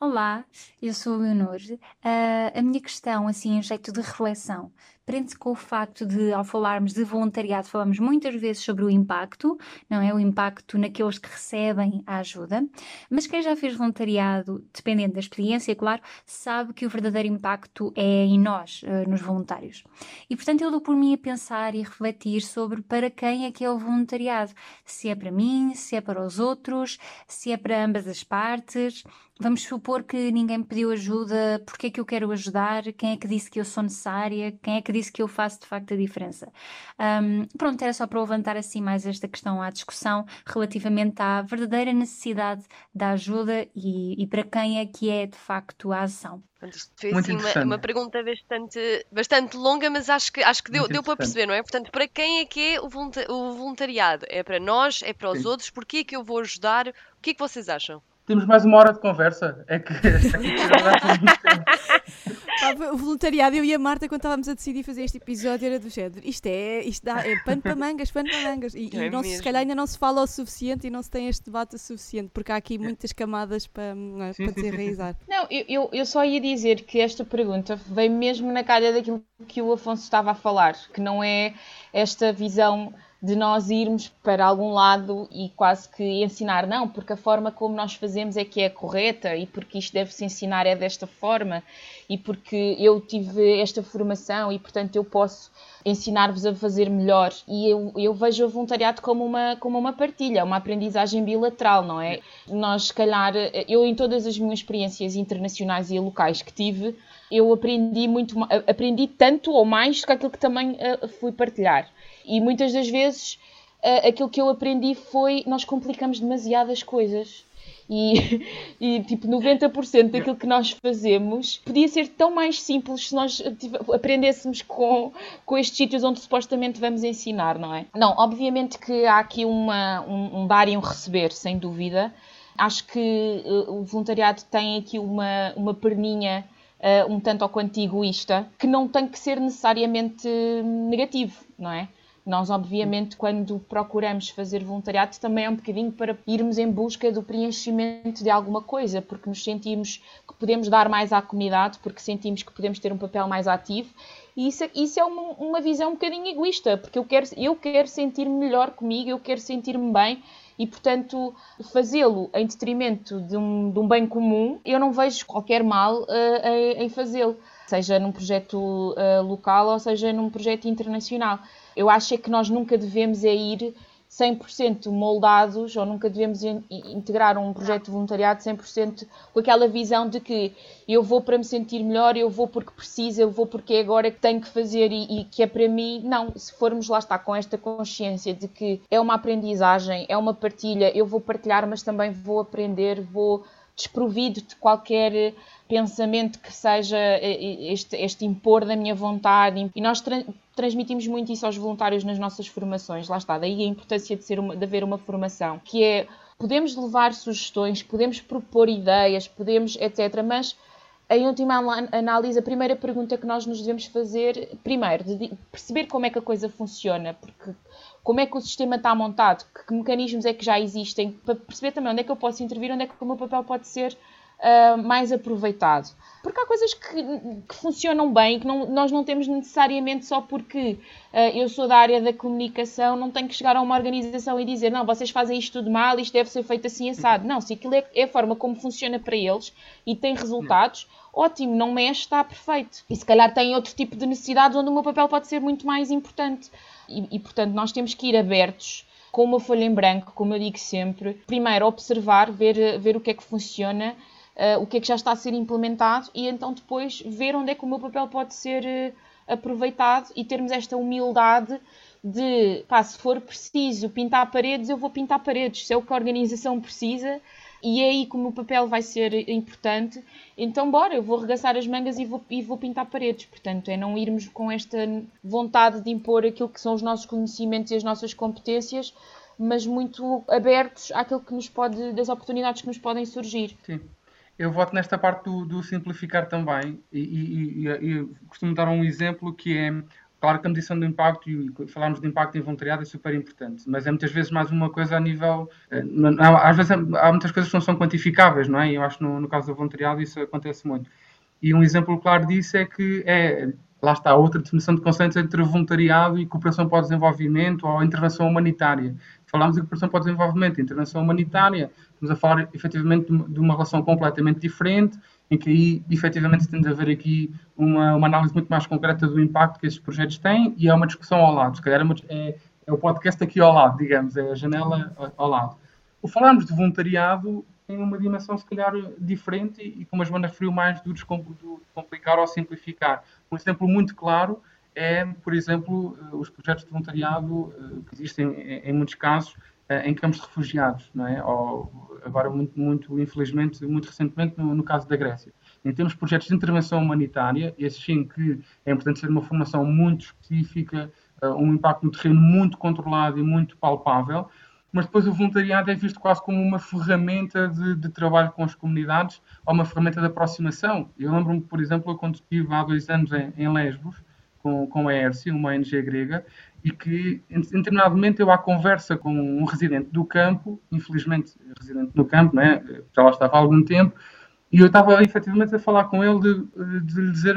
Olá, eu sou a Leonor. Uh, a minha questão, assim, em jeito de reflexão, prende-se com o facto de, ao falarmos de voluntariado, falamos muitas vezes sobre o impacto, não é? O impacto naqueles que recebem a ajuda, mas quem já fez voluntariado, dependendo da experiência, claro, sabe que o verdadeiro impacto é em nós, uh, nos voluntários. E, portanto, eu dou por mim a pensar e refletir sobre para quem é que é o voluntariado. Se é para mim, se é para os outros, se é para ambas as partes. Vamos supor que ninguém me pediu ajuda, porque é que eu quero ajudar, quem é que disse que eu sou necessária, quem é que disse que eu faço de facto a diferença. Um, pronto, era só para levantar assim mais esta questão à discussão relativamente à verdadeira necessidade da ajuda e, e para quem é que é de facto a ação. Foi assim, uma, uma, pergunta bastante, bastante longa, mas acho que, acho que deu, deu para perceber, não é? Portanto, para quem é que é o voluntariado? É para nós? É para os Sim. outros? Porquê é que eu vou ajudar? O que é que vocês acham? Temos mais uma hora de conversa. É que [LAUGHS] o voluntariado, eu e a Marta, quando estávamos a decidir fazer este episódio, era do género. Isto é, isto dá, é pano para mangas, pano para mangas. E, é e não se, se calhar ainda não se fala o suficiente e não se tem este debate o suficiente, porque há aqui muitas camadas para, é, para desenraizar. Não, eu, eu, eu só ia dizer que esta pergunta veio mesmo na calha daquilo que o Afonso estava a falar, que não é esta visão de nós irmos para algum lado e quase que ensinar, não, porque a forma como nós fazemos é que é correta e porque isto deve-se ensinar é desta forma e porque eu tive esta formação e portanto eu posso ensinar-vos a fazer melhor. E eu, eu vejo o voluntariado como uma, como uma partilha, uma aprendizagem bilateral, não é? Nós, se calhar, eu em todas as minhas experiências internacionais e locais que tive, eu aprendi muito, aprendi tanto ou mais do que aquilo que também uh, fui partilhar. E muitas das vezes uh, aquilo que eu aprendi foi nós complicamos demasiadas coisas. E, [LAUGHS] e tipo 90% daquilo que nós fazemos podia ser tão mais simples se nós tipo, aprendêssemos com, com estes sítios onde supostamente vamos ensinar, não é? Não, obviamente que há aqui uma, um, um dar e um receber, sem dúvida. Acho que uh, o voluntariado tem aqui uma, uma perninha uh, um tanto ou quanto egoísta, que não tem que ser necessariamente negativo, não é? Nós, obviamente, quando procuramos fazer voluntariado, também é um bocadinho para irmos em busca do preenchimento de alguma coisa, porque nos sentimos que podemos dar mais à comunidade, porque sentimos que podemos ter um papel mais ativo. E isso, isso é uma, uma visão um bocadinho egoísta, porque eu quero, eu quero sentir-me melhor comigo, eu quero sentir-me bem e, portanto, fazê-lo em detrimento de um, de um, bem comum, eu não vejo qualquer mal uh, em, em fazê-lo, seja num projeto uh, local ou seja num projeto internacional. Eu acho é que nós nunca devemos é ir 100% moldados ou nunca devemos in integrar um projeto de voluntariado 100% com aquela visão de que eu vou para me sentir melhor, eu vou porque preciso, eu vou porque é agora que tenho que fazer e, e, que é para mim. Não, se formos lá está com esta consciência de que é uma aprendizagem, é uma partilha, eu vou partilhar, mas também vou aprender, vou desprovido de qualquer pensamento que seja este, este impor da minha vontade. E nós tra transmitimos muito isso aos voluntários nas nossas formações. Lá está, daí a importância de, ser uma, de haver uma formação, que é podemos levar sugestões, podemos propor ideias, podemos, etc. Mas em última análise, a primeira pergunta que nós nos devemos fazer, primeiro, de perceber como é que a coisa funciona, porque como é que o sistema está montado, que mecanismos é que já existem, para perceber também onde é que eu posso intervir, onde é que o meu papel pode ser uh, mais aproveitado. Porque há coisas que, que funcionam bem, que não, nós não temos necessariamente só porque uh, eu sou da área da comunicação, não tenho que chegar a uma organização e dizer não, vocês fazem isto tudo mal, isto deve ser feito assim assado. Não, se aquilo é, é a forma como funciona para eles e tem resultados, ótimo, não mexe, está perfeito. E se calhar tem outro tipo de necessidades onde o meu papel pode ser muito mais importante. E, e portanto, nós temos que ir abertos com uma folha em branco, como eu digo sempre. Primeiro, observar, ver, ver o que é que funciona uh, o que é que já está a ser implementado e então depois ver onde é que o meu papel pode ser uh, aproveitado e termos esta humildade de, pá, se for preciso pintar paredes, eu vou pintar paredes, se é o que a organização precisa e é aí que o meu papel vai ser importante, então bora, eu vou arregaçar as mangas e vou, e vou pintar paredes. Portanto, é não irmos com esta vontade de impor aquilo que são os nossos conhecimentos e as nossas competências, mas muito abertos àquilo que nos pode, das oportunidades que nos podem surgir. Sim. Eu voto nesta parte do, do simplificar também e, e, e, e, costumo dar um exemplo que é Claro que a medição do impacto e falarmos de impacto em voluntariado é super importante, mas é muitas vezes mais uma coisa a nível. Eh, às vezes há muitas coisas que não são quantificáveis, não é? Eu acho que no, no caso do voluntariado isso acontece muito. E um exemplo claro disso é que é, lá está outra definição de conceitos entre voluntariado e cooperação para o desenvolvimento ou intervenção humanitária. Falamos de cooperação para o desenvolvimento, intervenção humanitária, estamos a falar efetivamente de uma relação completamente diferente em que aí efetivamente tem de haver aqui uma, uma análise muito mais concreta do impacto que esses projetos têm e é uma discussão ao lado. Se calhar é, uma, é, é o podcast aqui ao lado, digamos, é a janela ao lado. O falarmos de voluntariado tem uma dimensão se calhar diferente e, como a Joana referiu, mais do, do complicar ou simplificar. Um exemplo muito claro é, por exemplo, os projetos de voluntariado eh, que existem em, muitos casos eh, em campos de refugiados, não é? Ou, agora, muito, muito infelizmente, muito recentemente, no, no, caso da Grécia. Em termos de projetos de intervenção humanitária, esses sim que é importante ser uma formação muito específica, um impacto no terreno muito controlado e muito palpável, mas depois o voluntariado é visto quase como uma ferramenta de, de trabalho com as comunidades ou uma ferramenta de aproximação. Eu lembro-me, por exemplo, quando estive há dois anos em, em Lesbos, com, com a ERSI, uma ONG grega, e que em determinado momento eu à conversa com um residente do campo, infelizmente residente no campo, né, já lá estava há algum tempo, e eu estava efetivamente a falar com ele de, de lhe dizer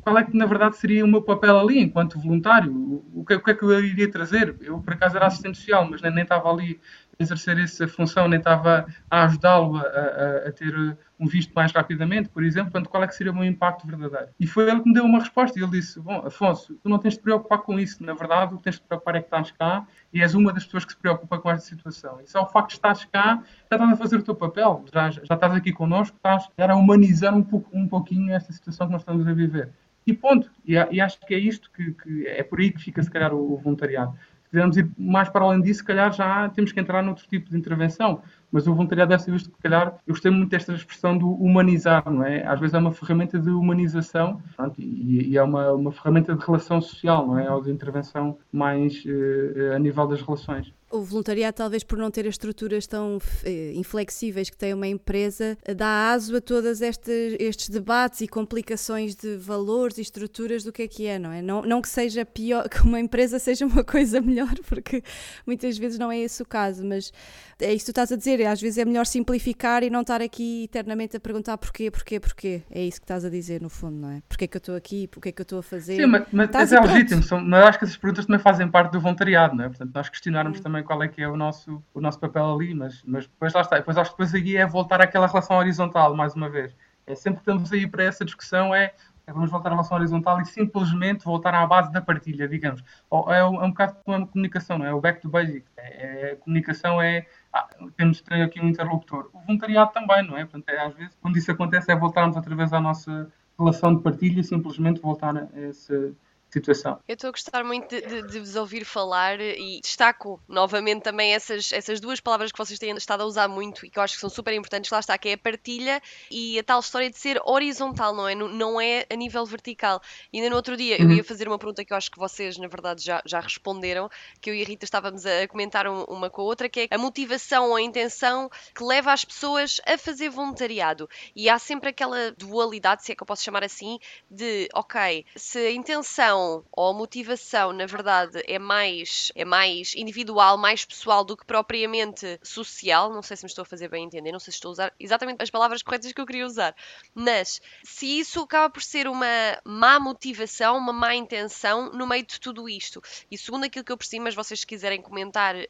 qual é que na verdade seria o meu papel ali enquanto voluntário, o que, o que é que eu iria trazer. Eu por acaso era assistente social, mas nem estava ali exercer essa função, nem estava a ajudá-lo a, a, a, ter um visto mais rapidamente, por exemplo, portanto, qual é que seria o meu impacto verdadeiro? E foi ele que me deu uma resposta e ele disse, bom, Afonso, tu não tens de te preocupar com isso, na verdade o que tens de te preocupar é que estás cá e és uma das pessoas que se preocupa com esta situação. E só o facto de estás cá, já estás a fazer o teu papel, já, já estás aqui connosco, estás a humanizar um, pouco, um pouquinho esta situação que nós estamos a viver. E ponto. E, e acho que é isto que, que, é por aí que fica, se calhar, o, o voluntariado quisermos ir mais para além disso, se calhar já temos que entrar noutro tipo de intervenção. Mas o voluntariado deve ser visto, se calhar, eu gostei muito desta expressão do humanizar, não é? Às vezes é uma ferramenta de humanização pronto, e, e, é uma, uma ferramenta de relação social, não é? Ou de intervenção mais uh, a nível das relações. O voluntariado, talvez por não ter as estruturas tão eh, inflexíveis que tem uma empresa, dá aso a todos estes debates e complicações de valores e estruturas do que é que é, não é? Não, não que seja pior, [LAUGHS] que uma empresa seja uma coisa melhor, porque muitas vezes não é esse o caso, mas é isso que tu estás a dizer, às vezes é melhor simplificar e não estar aqui eternamente a perguntar porquê, porquê, porquê. É isso que estás a dizer, no fundo, não é? Porquê que eu estou aqui, porquê que eu estou a fazer. Sim, mas, mas é legítimo, são, mas acho que essas perguntas também fazem parte do voluntariado, não é? Portanto, nós questionarmos hum. também qual é que é o nosso, o nosso papel ali, mas, mas depois lá está. Depois acho que depois aí é voltar àquela relação horizontal, mais uma vez. É sempre que estamos aí para essa discussão é, é vamos voltar à relação horizontal e simplesmente voltar à base da partilha, digamos. É, um, é um bocado como a comunicação, não é? O back to basic. É, é, a comunicação é ah, temos de ter aqui um interlocutor. O voluntariado também, não é? Portanto, é, às vezes, quando isso acontece, é voltarmos outra vez à nossa relação de partilha e simplesmente voltar a esse situação. Eu estou a gostar muito de, de, de, vos ouvir falar e destaco novamente também essas, essas duas palavras que vocês têm estado a usar muito e que eu acho que são super importantes, lá está, que é a partilha e a tal história de ser horizontal, não é? Não, não é a nível vertical. E ainda no outro dia uhum. eu ia fazer uma pergunta que eu acho que vocês, na verdade, já, já responderam, que eu e a Rita estávamos a comentar uma com a outra, que é a motivação ou a intenção que leva as pessoas a fazer voluntariado. E há sempre aquela dualidade, se é que eu posso chamar assim, de, ok, se a intenção ou motivação, na verdade, é mais, é mais individual, mais pessoal do que propriamente social. Não sei se me estou a fazer bem entender, não sei se estou a usar exatamente as palavras corretas que eu queria usar. Mas se isso acaba por ser uma má motivação, uma má intenção no meio de tudo isto, e segundo aquilo que eu percebi, mas vocês se quiserem comentar uh,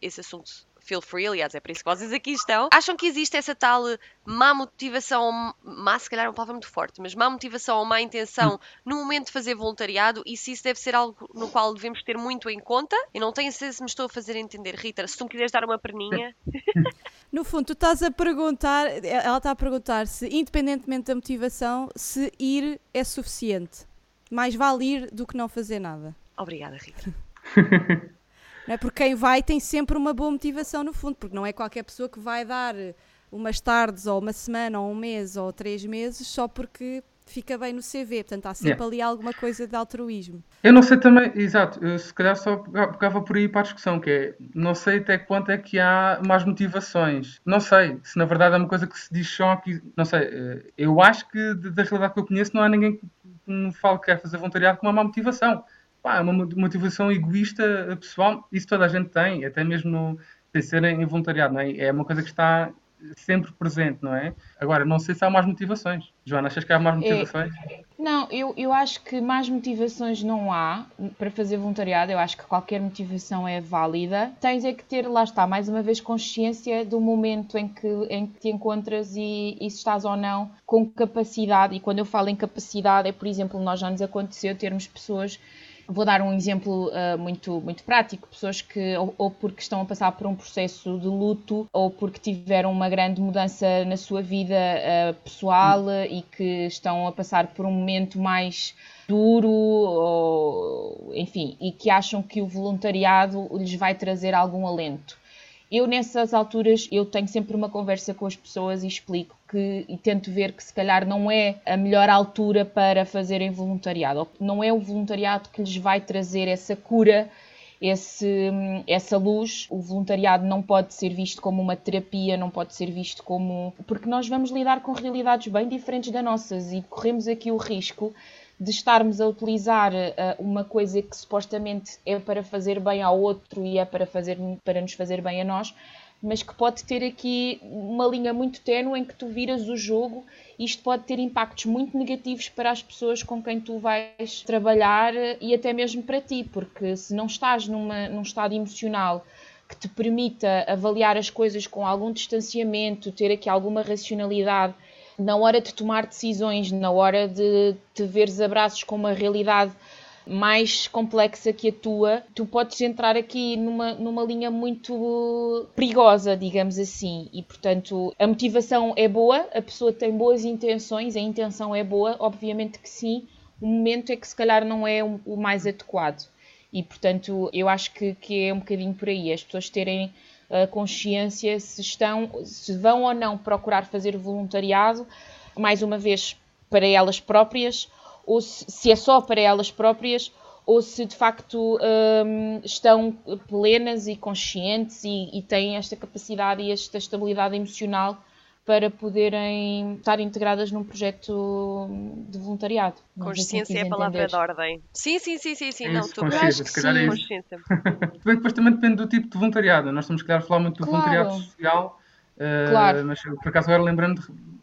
esse assunto feel free, aliás, é por isso que vocês aqui estão. Acham que existe essa tal má motivação, má se calhar é uma palavra muito forte, mas má motivação ou má intenção no momento de fazer voluntariado e se isso deve ser algo no qual devemos ter muito em conta? Eu não tenho certeza se me estou a fazer entender. Rita, se tu me quiseres dar uma perninha. [LAUGHS] No fundo, tu estás a perguntar, ela está a perguntar se, independentemente da motivação, se ir é suficiente. Mais vale ir do que não fazer nada. Obrigada, Rita. [LAUGHS] Não é? Porque quem vai tem sempre uma boa motivação, no fundo, porque não é qualquer pessoa que vai dar umas tardes, ou uma semana, ou um mês, ou três meses, só porque fica bem no CV. Portanto, há sempre Yeah. ali alguma coisa de altruísmo. Eu não sei também, exato, eu se calhar só pega- pegava por aí para a discussão, que é, não sei até que ponto é que há mais motivações. Não sei, se na verdade é uma coisa que se diz só que, não sei, eh, eu acho que da realidade que eu conheço não há ninguém que me fale que quer fazer voluntariado com uma má motivação. Pá, é uma mo- motivação egoísta eh, pessoal, isso toda a gente tem, até mesmo no, sem ser em voluntariado, não é? É uma coisa que está sempre presente, não é? Agora, não sei se há mais motivações. Joana, achas que há mais motivações? Não, eu, eu acho que mais motivações não há para fazer voluntariado. Eu acho que qualquer motivação é válida. Tens é que ter, lá está, mais uma vez, consciência do momento em que, em que te encontras e, e se estás ou não com capacidade. E quando eu falo em capacidade, é, por exemplo, nós já nos aconteceu termos pessoas. Vou dar um exemplo uh, muito, muito prático: pessoas que, ou, ou, porque estão a passar por um processo de luto, ou porque tiveram uma grande mudança na sua vida uh, pessoal e que estão a passar por um momento mais duro, ou, enfim, e que acham que o voluntariado lhes vai trazer algum alento. Eu nessas alturas eu tenho sempre uma conversa com as pessoas e explico que e tento ver que se calhar não é a melhor altura para fazerem voluntariado, não é o voluntariado que lhes vai trazer essa cura, esse, essa luz. O voluntariado não pode ser visto como uma terapia, não pode ser visto como porque nós vamos lidar com realidades bem diferentes das nossas e corremos aqui o risco de estarmos a utilizar uh, uma coisa que supostamente é para fazer bem ao outro e é para, fazer, para nos fazer bem a nós, mas que pode ter aqui uma linha muito ténue em que tu viras o jogo e isto pode ter impactos muito negativos para as pessoas com quem tu vais trabalhar e até mesmo para ti, porque se não estás numa, num estado emocional que te permita avaliar as coisas com algum distanciamento, ter aqui alguma racionalidade na hora de tomar decisões, na hora de te veres abraços com uma realidade mais complexa que a tua, tu podes entrar aqui numa, numa linha muito perigosa, digamos assim. E, portanto, a motivação é boa, a pessoa tem boas intenções, a intenção é boa, obviamente que sim. O momento é que se calhar não é o mais adequado. E, portanto, eu acho que, que é um bocadinho por aí. As pessoas terem consciência se estão, se vão ou não procurar fazer voluntariado, mais uma vez para elas próprias, ou se, se é só para elas próprias, ou se de facto um, estão plenas e conscientes e, e, têm esta capacidade e esta estabilidade emocional para poderem estar integradas num projeto de voluntariado. Consciência é a palavra de ordem. Sim, sim, sim, sim, sim. É não, isso, tu consciência, se calhar é isso. consciência. [LAUGHS] Bem, depois também depende do tipo de voluntariado. Nós estamos, calhar, a falar muito do Claro. voluntariado social, uh, Claro. mas por acaso agora lembrando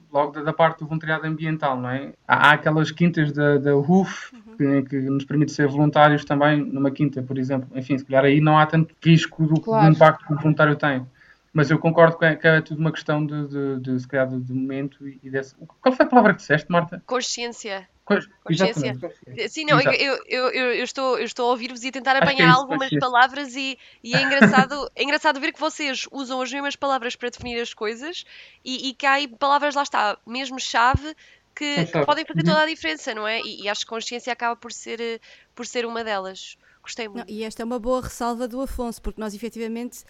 logo da, da parte do voluntariado ambiental, não é? Há, há aquelas quintas da, da RUF que, que nos permite ser voluntários também numa quinta, por exemplo. Enfim, se calhar aí não há tanto risco do, Claro. do impacto que o voluntário tem. Mas eu concordo que é, que é tudo uma questão de, de, de, se calhar, de, de momento e, e desse... Qual foi a palavra que disseste, Marta? Consciência. Consciência. Exatamente. Sim, não, eu, eu, eu, estou, eu estou a ouvir-vos e a tentar é apanhar isso, algumas consciência. palavras e, e é, engraçado, é engraçado ver que vocês usam as mesmas palavras para definir as coisas e, e que há aí palavras, lá está, mesmo chave, que, que podem fazer Uhum. toda a diferença, não é? E, e acho que consciência acaba por ser, eh, por ser uma delas. Gostei Não, muito. e esta é uma boa ressalva do Afonso, porque nós efetivamente,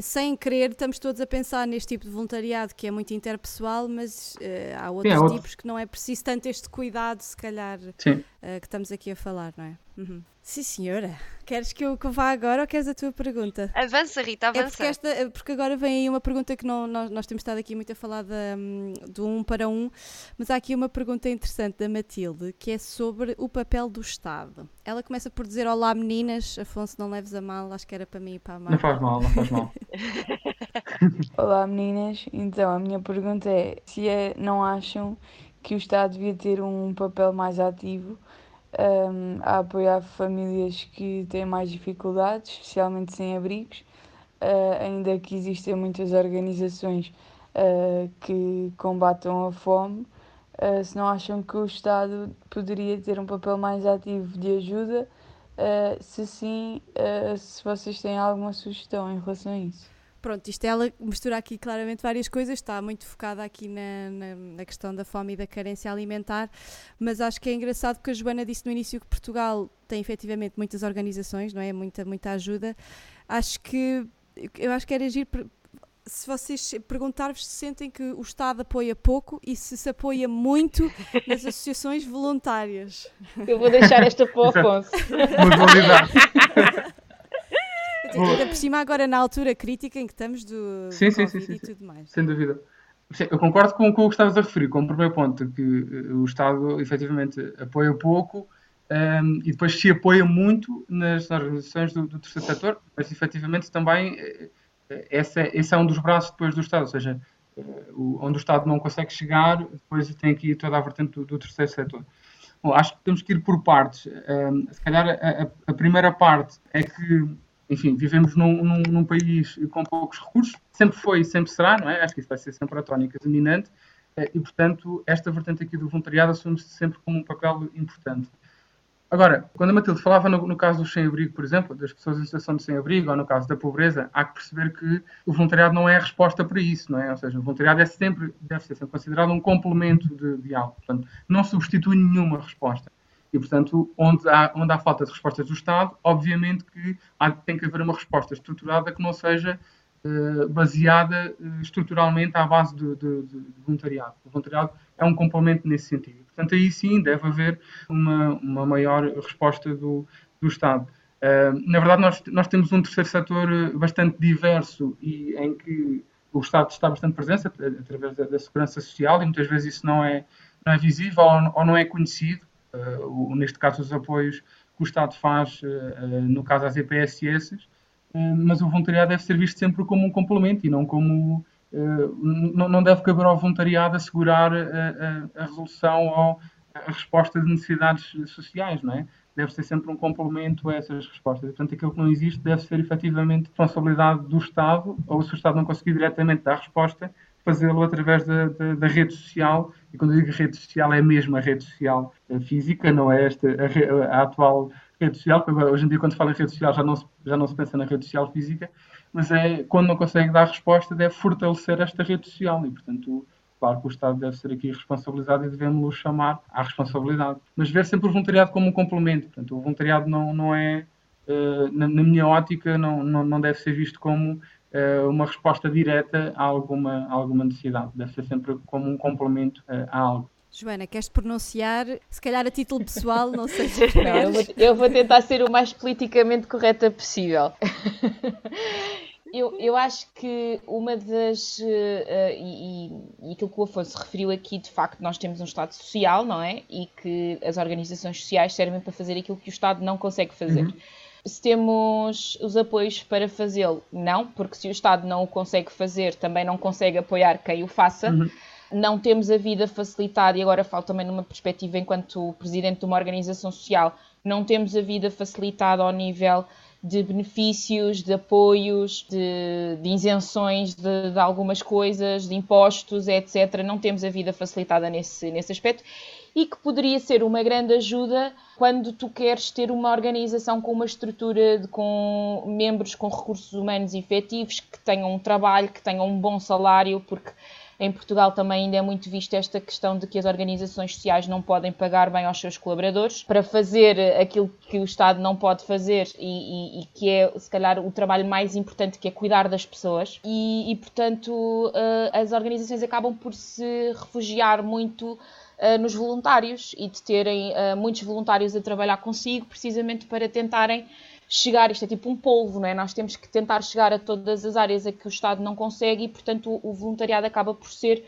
sem querer, estamos todos a pensar neste tipo de voluntariado que é muito interpessoal, mas eh, há outros outro. tipos que não é preciso tanto este cuidado, se calhar, Sim. Eh, que estamos aqui a falar, não é? Uhum. Sim, senhora. Queres que eu, que eu vá agora ou queres a tua pergunta? Avança, Rita, É avança. porque, esta, é porque agora vem aí uma pergunta que não, nós, nós temos estado aqui muito a falar da, hum, do um para um, mas há aqui uma pergunta interessante da Matilde que é sobre o papel do Estado. Ela começa por dizer: Olá meninas, Afonso, não leves a mal, acho que era para mim e para a Não Marta. faz mal, não faz mal. [LAUGHS] Olá meninas, então a minha pergunta é se é, não acham que o Estado devia ter um papel mais ativo hum, a apoiar famílias que têm mais dificuldades, especialmente sem abrigos, uh, ainda que existem muitas organizações uh, que combatam a fome, uh, se não acham que o Estado poderia ter um papel mais ativo de ajuda, se sim, se vocês têm alguma sugestão em relação a isso. Pronto, isto ela mistura aqui claramente várias coisas, está muito focada aqui na, na, na, questão da fome e da carência alimentar, mas acho que é engraçado porque a Joana disse no início que Portugal tem efetivamente muitas organizações, não é? Muita, muita ajuda. Acho que eu acho que era agir se vocês perguntar-vos se sentem que o Estado apoia pouco e se se apoia muito [LAUGHS] nas associações voluntárias. Eu vou deixar esta para o Afonso. [LAUGHS] Ainda por cima, agora na altura crítica em que estamos do, sim, sim, sim, sim, e tudo mais. Sem dúvida. Eu concordo com, com o que estavas a referir, como primeiro ponto, que eh, o Estado efetivamente apoia pouco um, ehm, e depois se apoia muito nas, nas organizações do, do, terceiro setor, mas efetivamente também eh, esse é, esse é um dos braços depois do Estado, ou seja, eh, onde o Estado não consegue chegar, depois tem aqui toda a vertente do, do terceiro setor. Bom, acho que temos que ir por partes. Um, ehm, se calhar a, a, primeira parte é que enfim, vivemos num, num, num, país com poucos recursos, sempre foi e sempre será, não é? Acho que isso vai ser sempre a tónica dominante, eh, e portanto, esta vertente aqui do voluntariado assume-se sempre como um papel importante. Agora, quando a Matilde falava no, no caso do sem-abrigo, por exemplo, das pessoas em situação de sem-abrigo, ou no caso da pobreza, há que perceber que o voluntariado não é a resposta para isso, não é? Ou seja, o voluntariado é sempre, deve ser sempre considerado um complemento de, de algo, portanto, não substitui nenhuma resposta. E, portanto, onde há, onde há falta de respostas do Estado, obviamente que há, tem que haver uma resposta estruturada que não seja uh, baseada uh, estruturalmente à base de, de, de, voluntariado. O voluntariado é um complemento nesse sentido. Portanto, aí sim deve haver uma, uma maior resposta do, do Estado. Uh, na verdade, nós, nós temos um terceiro setor bastante diverso e em que o Estado está bastante presente através da, da segurança social e muitas vezes isso não é, não é visível ou, ou não é conhecido. Uh, neste caso, os apoios que o Estado faz, uh, no caso às EPSS, mas o voluntariado deve ser visto sempre como um complemento e não como. não deve caber ao voluntariado assegurar a, a, a resolução ou a resposta de necessidades sociais, não é? Deve ser sempre um complemento a essas respostas. Portanto, aquilo que não existe deve ser efetivamente responsabilidade do Estado, ou se o Estado não conseguir diretamente dar resposta, fazê-lo através da, da, da, rede social. E quando eu digo rede social, é mesmo a rede social física, não é esta a, a atual rede social, porque hoje em dia, quando se fala em rede social, já não, se, já não se pensa na rede social física, mas é quando não consegue dar resposta, deve fortalecer esta rede social. E, portanto, claro que o Estado deve ser aqui responsabilizado e devemos-lo chamar à responsabilidade. Mas ver sempre o voluntariado como um complemento. Portanto, o voluntariado não, não é, uh, na, minha ótica, não, não, deve ser visto como uma resposta direta a alguma, a alguma necessidade. Deve ser sempre como um complemento uh, a algo. Joana, queres pronunciar, se calhar a título pessoal, não sei se não, [LAUGHS] eu, vou, eu vou tentar ser o mais politicamente correta possível. [LAUGHS] Eu, eu, acho que uma das. Uh, e, e, aquilo que o Afonso referiu aqui, de facto, nós temos um Estado social, não é? E que as organizações sociais servem para fazer aquilo que o Estado não consegue fazer. Uhum. Se temos os apoios para fazê-lo, não, porque se o Estado não o consegue fazer, também não consegue apoiar quem o faça. Uhum. Não temos a vida facilitada, e agora falo também numa perspectiva enquanto presidente de uma organização social, não temos a vida facilitada ao nível de benefícios, de apoios, de, de isenções de, de, algumas coisas, de impostos, etc. Não temos a vida facilitada nesse, nesse aspecto e que poderia ser uma grande ajuda quando tu queres ter uma organização com uma estrutura de, com membros com recursos humanos efetivos, que tenham um trabalho, que tenham um bom salário, porque em Portugal também ainda é muito vista esta questão de que as organizações sociais não podem pagar bem aos seus colaboradores para fazer aquilo que o Estado não pode fazer e, e, e que é, se calhar, o trabalho mais importante, que é cuidar das pessoas. E, e portanto, uh, as organizações acabam por se refugiar muito uh, nos voluntários e de terem uh, muitos voluntários a trabalhar consigo, precisamente para tentarem chegar, isto é tipo um polvo, não é? Nós temos que tentar chegar a todas as áreas a que o Estado não consegue e, portanto, o, o voluntariado acaba por ser,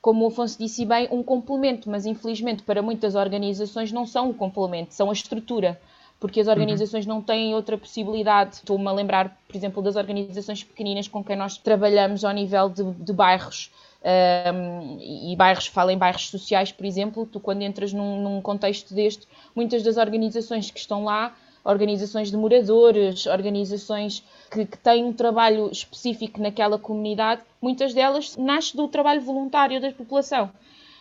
como o Afonso disse bem, um complemento, mas infelizmente para muitas organizações não são um complemento, são a estrutura porque as uhum. organizações uhum. não têm outra possibilidade. Estou-me a lembrar, por exemplo, das organizações pequeninas com quem nós trabalhamos ao nível de, de bairros. Um, e bairros, falo em bairros sociais, por exemplo, tu quando entras num, num, contexto deste, muitas das organizações que estão lá organizações de moradores, organizações que, que têm um trabalho específico naquela comunidade, muitas delas nascem do trabalho voluntário da população.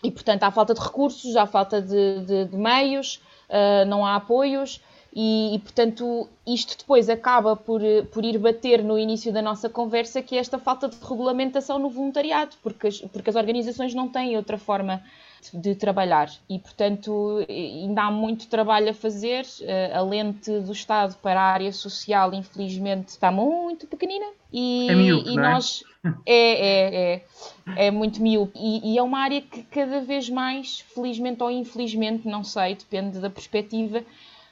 E, portanto, há falta de recursos, há falta de, de, de meios, uh, não há apoios. E, e, portanto, isto depois acaba por, por ir bater no início da nossa conversa, que é esta falta de regulamentação no voluntariado, porque as, porque as organizações não têm outra forma de trabalhar e, portanto, ainda há muito trabalho a fazer. Eh, a lente do Estado para a área social, infelizmente, está muito pequenina e, é miúdo, e é? nós é, é, é, é muito mil e, e, é uma área que cada vez mais, felizmente ou infelizmente, não sei, depende da perspectiva,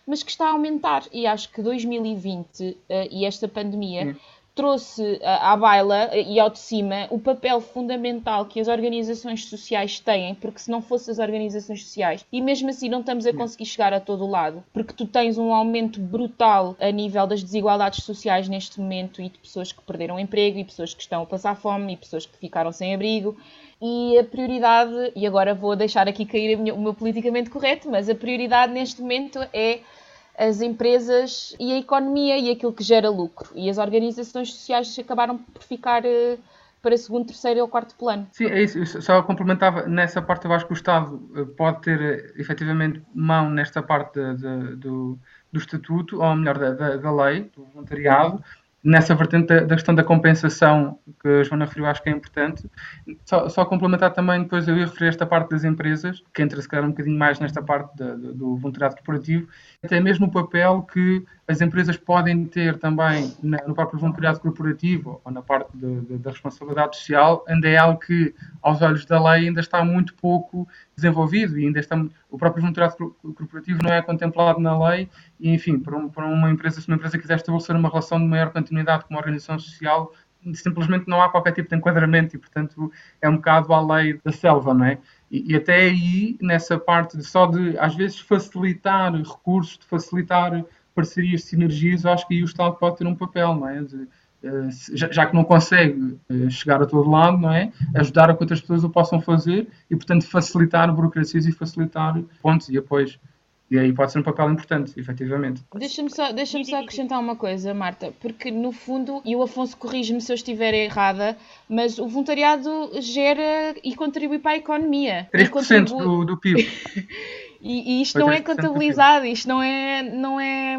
mas que está a aumentar. E acho que 2020 uh, eh, e esta pandemia trouxe à baila e ao de cima o papel fundamental que as organizações sociais têm, porque se não fossem as organizações sociais, e mesmo assim não estamos a conseguir chegar a todo o lado, porque tu tens um aumento brutal a nível das desigualdades sociais neste momento e de pessoas que perderam o emprego e pessoas que estão a passar fome e pessoas que ficaram sem abrigo. E a prioridade, e agora vou deixar aqui cair o meu politicamente correto, mas a prioridade neste momento é as empresas e a economia e aquilo que gera lucro. E as organizações sociais acabaram por ficar uh, para segundo, terceiro ou quarto plano. Sim, é isso. Eu só complementava, nessa parte eu acho que o Estado eh, pode ter eh, efetivamente mão nesta parte de, de, do, do estatuto, ou melhor, da, da, da lei, do voluntariado, nessa vertente da, questão da compensação que a Joana referiu, acho que é importante. Só, só, complementar também, depois eu ia referir esta parte das empresas, que entra se calhar um bocadinho mais nesta parte de, de, do voluntariado corporativo, até mesmo o papel que as empresas podem ter também na, no próprio voluntariado corporativo ou na parte da responsabilidade social, ainda é algo que, aos olhos da lei, ainda está muito pouco desenvolvido e ainda está, o próprio voluntariado corporativo não é contemplado na lei e, enfim, para, um, para uma empresa, se uma empresa quiser estabelecer uma relação de maior continuidade com uma organização social, simplesmente não há qualquer tipo de enquadramento e, portanto, é um bocado à lei da selva, não é? E, e, até aí, nessa parte de só de, às vezes, facilitar recursos, de facilitar parcerias, sinergias, acho que aí o Estado pode ter um papel, não é? De, já, que não consegue eh, chegar a todo lado, não é? Ajudar a que outras pessoas o possam fazer e, portanto, facilitar burocracias e facilitar pontos e apoios. E aí pode ser um papel importante, efetivamente. Deixa-me só, deixa só acrescentar uma coisa, Marta, porque no fundo, e o Afonso corrige-me se eu estiver errada, mas o voluntariado gera e contribui para a economia. 3% contribui... do, do PIB. [LAUGHS] e, e, isto não é contabilizado, isto não é, não é,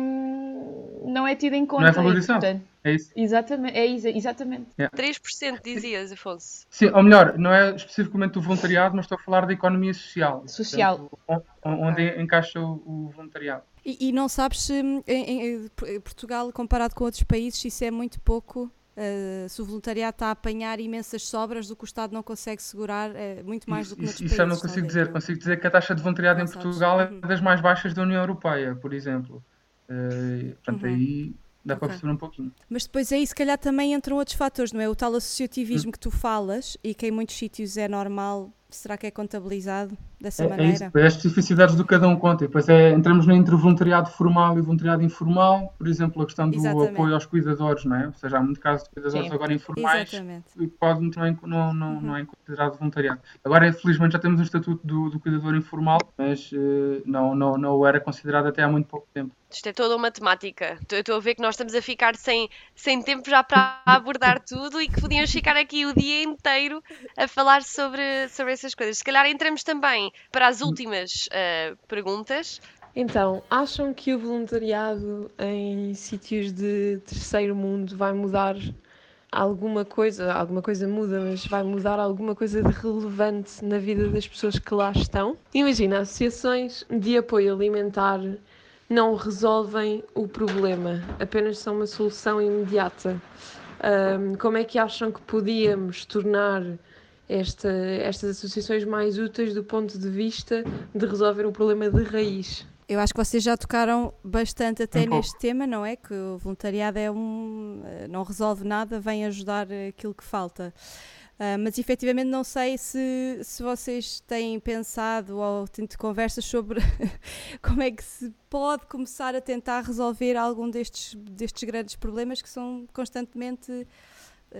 não é tido em conta. Não é valorizado. Portanto, é isso? Exatamente, é isso, exatamente. Yeah. 3% dizias, Afonso. Sim, ou melhor, não é especificamente do voluntariado, mas estou a falar da economia social. Social. Portanto, onde ah. encaixa o, o voluntariado. E, e, não sabes se em, em, Portugal, comparado com outros países, isso é muito pouco. Uh, se o voluntariado está a apanhar imensas sobras do que o Estado não consegue segurar, é muito mais do que noutros isso, países. Isso eu não consigo dizer. Consigo dizer que a taxa de voluntariado não em Portugal sabes. é uhum. das mais baixas da União Europeia, por exemplo. Uh, portanto, uhum. aí dá okay. para perceber um pouquinho. Mas depois aí se calhar também entram outros fatores, não é? O tal associativismo hum. que tu falas e que em muitos sítios é normal, será que é contabilizado dessa é, maneira? É, isso, é as especificidades do cada um conta. E depois é, entramos no entre voluntariado formal e voluntariado informal, por exemplo, a questão do Exatamente. apoio aos cuidadores, não é? Ou seja, há muito caso de cuidadores Sim. agora informais que pode também não, não, uhum. não é considerado voluntariado. Agora, infelizmente, já temos o estatuto do, do cuidador informal, mas uh, não, não, não era considerado até há muito pouco tempo. Isto é toda uma temática. Estou a ver que nós estamos a ficar sem, sem tempo já para abordar tudo e que podíamos ficar aqui o dia inteiro a falar sobre, sobre essas coisas. Se calhar entramos também para as últimas uh, perguntas. Então, acham que o voluntariado em sítios de terceiro mundo vai mudar alguma coisa? Alguma coisa muda, mas vai mudar alguma coisa de relevante na vida das pessoas que lá estão? Imagina, associações de apoio alimentar não resolvem o problema, apenas são uma solução imediata. Um, como é que acham que podíamos tornar esta, estas associações mais úteis do ponto de vista de resolver o problema de raiz? Eu acho que vocês já tocaram bastante até um neste tema, não é? Que o voluntariado é um. não resolve nada, vem ajudar aquilo que falta. Uh, mas efetivamente não sei se, se vocês têm pensado ou tido conversas sobre [LAUGHS] como é que se pode começar a tentar resolver algum destes, destes grandes problemas que são constantemente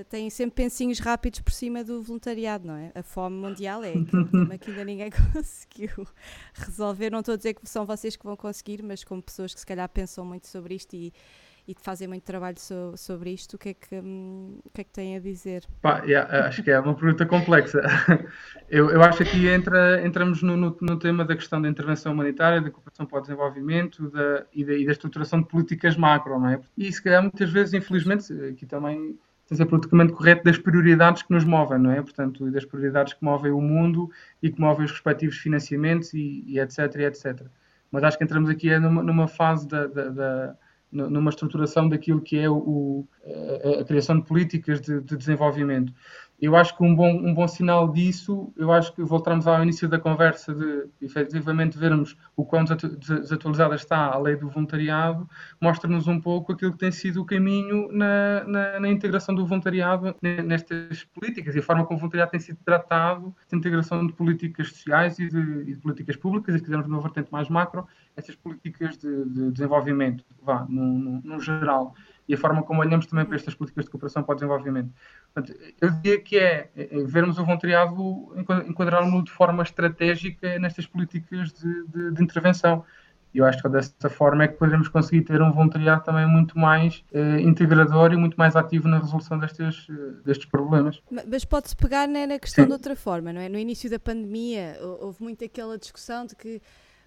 têm sempre pensinhos rápidos por cima do voluntariado, não é? A fome mundial é aquele que ainda ninguém [LAUGHS] conseguiu resolver. Não estou a dizer que são vocês que vão conseguir, mas como pessoas que se calhar pensam muito sobre isto e e de fazer muito trabalho so, sobre isto, o que é que, o que, é que têm a dizer? Pá, yeah, acho que é uma pergunta complexa. [LAUGHS] eu, eu acho que aqui entra, entramos no, no, no, tema da questão da intervenção humanitária, da cooperação para o desenvolvimento da, e, da, e da estruturação de políticas macro, não é? E se calhar muitas vezes, infelizmente, aqui também tem ser politicamente correto das prioridades que nos movem, não é? Portanto, das prioridades que movem o mundo e que movem os respectivos financiamentos e, e etc, e etc. Mas acho que entramos aqui é numa, numa fase da, da, da numa estruturação daquilo que é o, a, a, criação de políticas de, de, desenvolvimento. Eu acho que um bom, um bom sinal disso, eu acho que voltamos ao início da conversa de efetivamente vermos o quão desatualizada está a lei do voluntariado, mostra-nos um pouco aquilo que tem sido o caminho na, na, na, integração do voluntariado nestas políticas e a forma como o voluntariado tem sido tratado, de integração de políticas sociais e de, e de políticas públicas, e se quisermos numa vertente mais macro, essas políticas de, de desenvolvimento, vá, no, no, no geral e a forma como olhamos também para estas políticas de cooperação para o desenvolvimento. Eu diria que é, é vermos o voluntariado, enquadrá-lo de forma estratégica nestas políticas de, de, de intervenção. E eu acho que dessa forma é que poderemos conseguir ter um voluntariado também muito mais eh, integrador e muito mais ativo na resolução destes, eh, destes problemas. Mas pode-se pegar né, na questão Sim. de outra forma, não é? No início da pandemia houve muito aquela discussão de que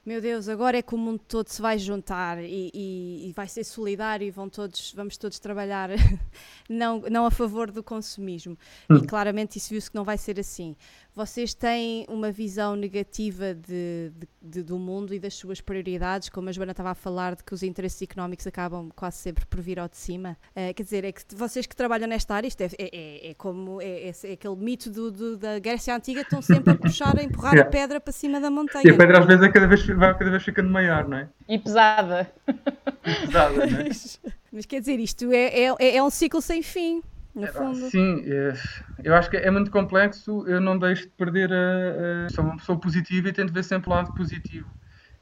meu Deus, agora é que o mundo todo se vai juntar e, e, e vai ser solidário e vão todos, vamos todos trabalhar [LAUGHS] não, não a favor do consumismo. Hum. E claramente isso viu-se que não vai ser assim vocês têm uma visão negativa de, de, de, do mundo e das suas prioridades, como a Joana estava a falar, de que os interesses económicos acabam quase sempre por vir ao de cima. Uh, quer dizer, é que vocês que trabalham nesta área, isto é, é, é, é como é, é, é, aquele mito do, do, da Grécia Antiga, estão sempre a puxar, a empurrar a pedra para cima da montanha. E a pedra às vezes é cada vez, vai cada vez ficando maior, não é? E pesada. E pesada, não é? [LAUGHS] Mas quer dizer, isto é, é, é um ciclo sem fim no fundo. Sim, é, eu acho que é muito complexo. Eu não deixo de perder a, a. Sou uma pessoa positiva e tento ver sempre o lado positivo.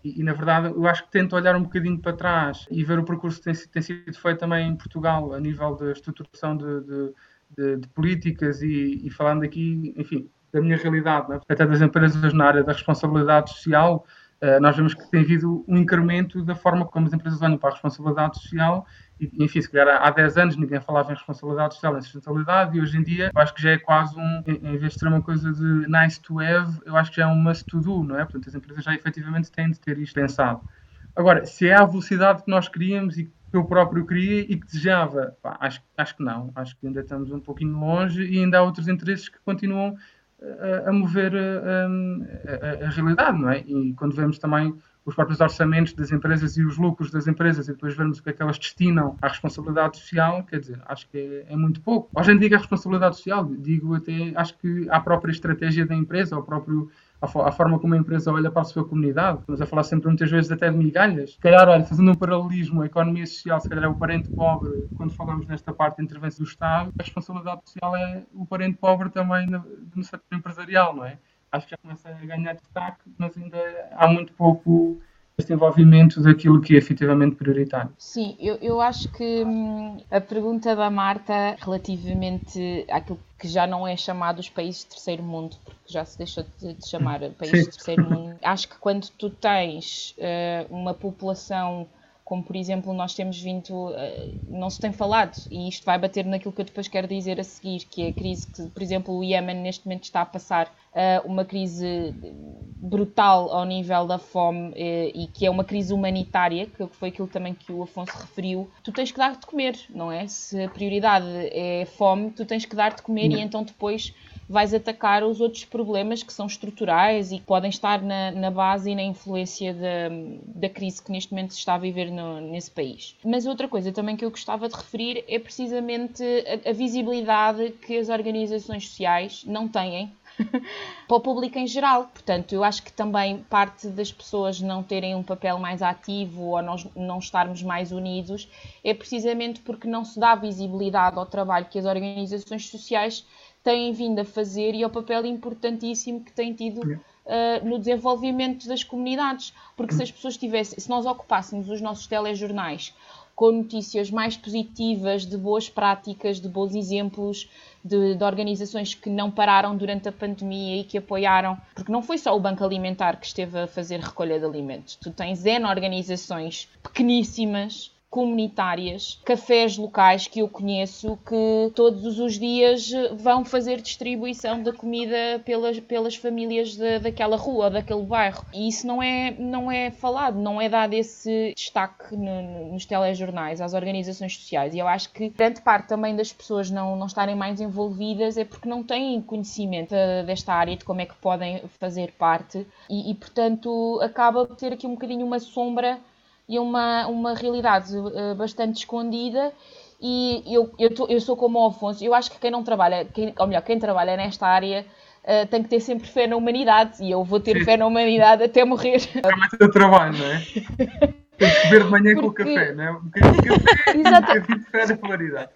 E, e, na verdade, eu acho que tento olhar um bocadinho para trás e ver o percurso que tem, tem sido feito também em Portugal, a nível da estruturação de, de, de, de políticas e, e, falando aqui, enfim, da minha realidade, né? até das empresas na área da responsabilidade social. Uh, nós vemos que tem havido um incremento da forma como as empresas olham para a responsabilidade social enfim, se calhar há 10 anos ninguém falava em responsabilidade social, em sustentabilidade, e hoje em dia eu acho que já é quase um, em vez de ser uma coisa de nice to have, eu acho que já é um must to do, não é? Portanto, as empresas já efetivamente têm de ter isto pensado. Agora, se é a velocidade que nós queríamos e que eu próprio queria e que desejava, pá, acho, acho que não. Acho que ainda estamos um pouquinho longe e ainda há outros interesses que continuam a, a mover a, a, a, realidade, não é? E quando vemos também os próprios orçamentos das empresas e os lucros das empresas e depois vermos o que é que elas destinam à responsabilidade social, quer dizer, acho que é, é muito pouco. Hoje em dia a responsabilidade social, digo até, acho que a própria estratégia da empresa, o próprio a, forma como a empresa olha para a sua comunidade. Estamos a falar sempre muitas vezes até de migalhas. Se calhar, olha, fazendo um paralelismo, a economia social, se calhar é o parente pobre, quando falamos nesta parte de intervenção do Estado, a responsabilidade social é o parente pobre também no, no setor empresarial, não é? acho que já começa a ganhar destaque, mas ainda há muito pouco desenvolvimento daquilo que é efetivamente prioritário. Sim, eu, eu acho que hum, a pergunta da Marta relativamente àquilo que já não é chamado os países de terceiro mundo, porque já se deixou de, de chamar países Sim. de terceiro mundo, acho que quando tu tens uh, uma população como por exemplo nós temos vindo, eh, não se tem falado, e isto vai bater naquilo que eu depois quero dizer a seguir, que é a crise que, por exemplo, o Iémen neste momento está a passar, eh, uma crise brutal ao nível da fome eh, e que é uma crise humanitária, que foi aquilo também que o Afonso referiu, tu tens que dar de comer, não é? Se a prioridade é fome, tu tens que dar de comer e então depois vais atacar os outros problemas que são estruturais e que podem estar na, na base e na influência da, da crise que neste momento se está a viver no, nesse país. Mas outra coisa também que eu gostava de referir é precisamente a, a visibilidade que as organizações sociais não têm [LAUGHS] para o público em geral. Portanto, eu acho que também parte das pessoas não terem um papel mais ativo ou nós não estarmos mais unidos é precisamente porque não se dá visibilidade ao trabalho que as organizações sociais têm vindo a fazer e ao papel importantíssimo que têm tido uh, no desenvolvimento das comunidades. Porque se as pessoas tivessem, se nós ocupássemos os nossos telejornais com notícias mais positivas, de boas práticas, de bons exemplos, de, de, organizações que não pararam durante a pandemia e que apoiaram, porque não foi só o Banco Alimentar que esteve a fazer recolha de alimentos. Tu tens N organizações pequeníssimas comunitárias, cafés locais que eu conheço que todos os dias vão fazer distribuição da comida pelas, pelas famílias de, daquela rua, daquele bairro. E isso não é, não é falado, não é dado esse destaque no, nos telejornais às organizações sociais. E eu acho que grande parte também das pessoas não, não estarem mais envolvidas é porque não têm conhecimento desta área, de como é que podem fazer parte. E, e portanto, acaba por ter aqui um bocadinho uma sombra e uma, uma realidade uh, bastante escondida. E eu, eu, tô, eu sou como o Afonso, eu acho que quem não trabalha, quem, ou melhor, quem trabalha nesta área uh, tem que ter sempre fé na humanidade. E eu vou ter Sim. fé na humanidade até morrer. [LAUGHS] É mais do trabalho, não é? [LAUGHS] Tens que beber de manhã Porque... com o café, não é? Um bocadinho de café [LAUGHS] e um bocadinho de fé na humanidade.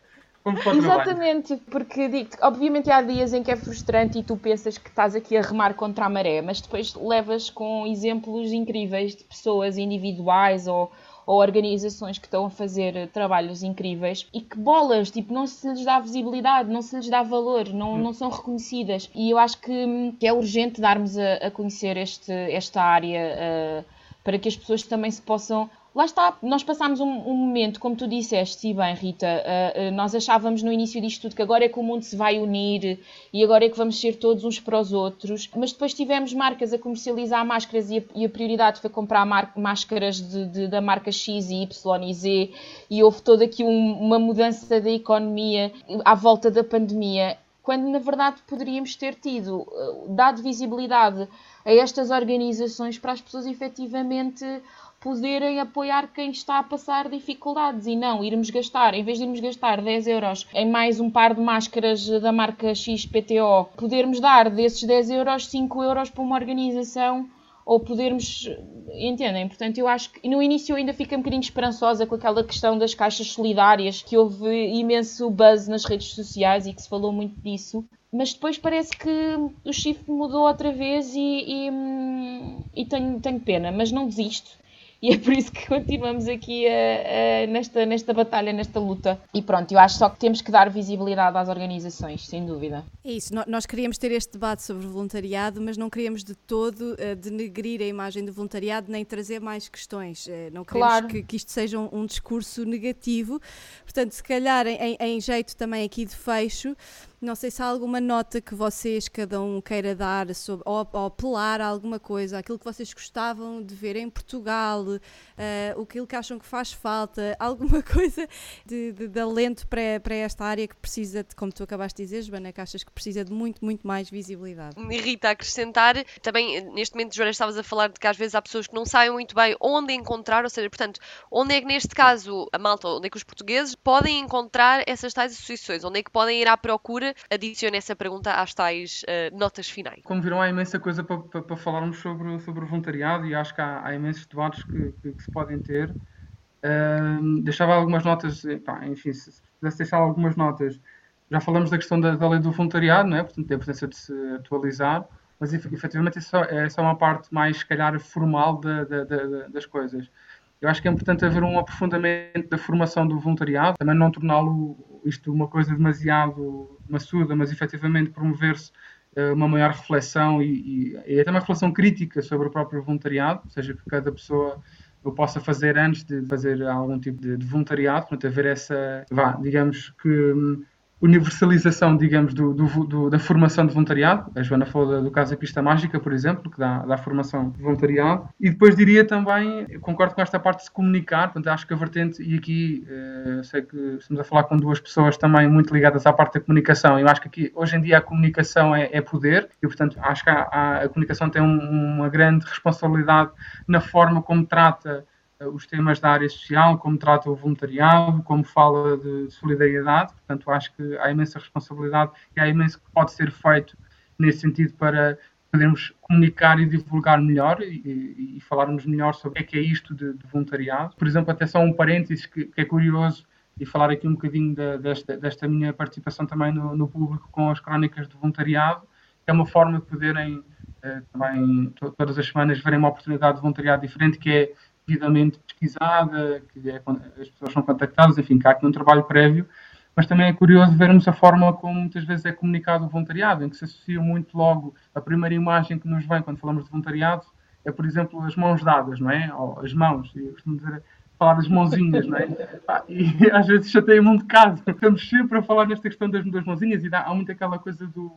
Exatamente, porque digo obviamente há dias em que é frustrante e tu pensas que estás aqui a remar contra a maré, mas depois levas com exemplos incríveis de pessoas individuais ou, ou organizações que estão a fazer trabalhos incríveis e que bolas, tipo, não se lhes dá visibilidade, não se lhes dá valor, não, não são reconhecidas. E eu acho que, que é urgente darmos a, a conhecer este, esta área uh, para que as pessoas também se possam lá está, nós passámos um, um, momento, como tu disseste, e bem, Rita, uh, uh, nós achávamos no início disto tudo que agora é que o mundo se vai unir e agora é que vamos ser todos uns para os outros, mas depois tivemos marcas a comercializar máscaras e a, e a prioridade foi comprar máscaras de, de, da marca X e Y e Z e houve toda aqui um, uma mudança da economia à volta da pandemia, quando na verdade poderíamos ter tido, uh, dado visibilidade a estas organizações para as pessoas efetivamente poderem apoiar quem está a passar dificuldades e não irmos gastar, em vez de irmos gastar 10 euros em mais um par de máscaras da marca XPTO, podermos dar desses 10 euros 5 euros para uma organização ou podermos, entendem? Portanto, eu acho que no início eu ainda fiquei um bocadinho esperançosa com aquela questão das caixas solidárias, que houve imenso buzz nas redes sociais e que se falou muito disso. Mas depois parece que o shift mudou outra vez e, e, hum, e tenho, tenho pena, mas não desisto e é por isso que continuamos aqui a, a, nesta, nesta batalha, nesta luta. E pronto, eu acho só que temos que dar visibilidade às organizações, sem dúvida. É isso, nós queríamos ter este debate sobre voluntariado, mas não queríamos de todo uh, denegrir a imagem do voluntariado nem trazer mais questões. Uh, não queremos claro. que, que, isto seja um, um, discurso negativo. Portanto, se calhar, em, em jeito também aqui de fecho, não sei se há alguma nota que vocês, cada um, queira dar sobre, ou, ou apelar a alguma coisa, aquilo que vocês gostavam de ver em Portugal, uh, aquilo que acham que faz falta, [LAUGHS] alguma coisa de, de, de alento para, para esta área que precisa de, como tu acabaste de dizer, Joana, que achas que precisa de muito, muito mais visibilidade. Me irrita acrescentar, também neste momento, Joana, estavas a falar de que às vezes há pessoas que não sabem muito bem onde encontrar, ou seja, portanto, onde é que neste caso a malta, onde é que os portugueses podem encontrar essas tais associações, onde é que podem ir à procura adicione essa pergunta às tais uh, notas finais. Como viram, há imensa coisa para, para, para, falarmos sobre, sobre o voluntariado e acho que há, há imensos debates que, que, que, se podem ter. Uh, deixava algumas notas, pá, enfim, se, se pudesse deixar algumas notas. Já falamos da questão da, da lei do voluntariado, não é? portanto, da importância de se atualizar, mas efetivamente isso é só uma parte mais, se calhar, formal das coisas. Eu acho que é importante haver um aprofundamento da formação do voluntariado, também não torná-lo isto uma coisa demasiado maçuda, mas efetivamente promover-se uh, uma maior reflexão e, e, e, até uma reflexão crítica sobre o próprio voluntariado, ou seja, que cada pessoa o possa fazer antes de fazer algum tipo de, de voluntariado, portanto, haver essa, vá, digamos que hum, universalização, digamos, do, do, do, da formação de voluntariado. A Joana falou do caso da Pista Mágica, por exemplo, que dá, dá formação de voluntariado. E depois diria também, concordo com esta parte de se comunicar, portanto, acho que a vertente, e aqui uh, sei que estamos a falar com duas pessoas também muito ligadas à parte da comunicação, eu acho que aqui, hoje em dia, a comunicação é, é poder, e portanto, acho que a, a, a comunicação tem um, uma grande responsabilidade na forma como trata eh, os temas da área social, como trata o voluntariado, como fala de solidariedade. Portanto, acho que há imensa responsabilidade e há imenso que pode ser feito nesse sentido para podermos comunicar e divulgar melhor e, e, falarmos melhor sobre o que é, que é isto de, de, voluntariado. Por exemplo, até só um parênteses que, que, é curioso e falar aqui um bocadinho de, desta, desta, minha participação também no, no, público com as crónicas de voluntariado, que é uma forma de poderem eh, também todas as semanas verem uma oportunidade de voluntariado diferente que é devidamente pesquisada, que é, as pessoas são contactadas, enfim, que há aqui um trabalho prévio, mas também é curioso vermos a forma como muitas vezes é comunicado o voluntariado, em que se associa muito logo a primeira imagem que nos vem quando falamos de voluntariado é, por exemplo, as mãos dadas, não é? Ou as mãos, eu costumo dizer, falar das mãozinhas, não é? [LAUGHS] E [LAUGHS] às vezes chateia-me um bocado. Estamos sempre a falar nesta questão das, das mãozinhas e dá, há muito aquela coisa do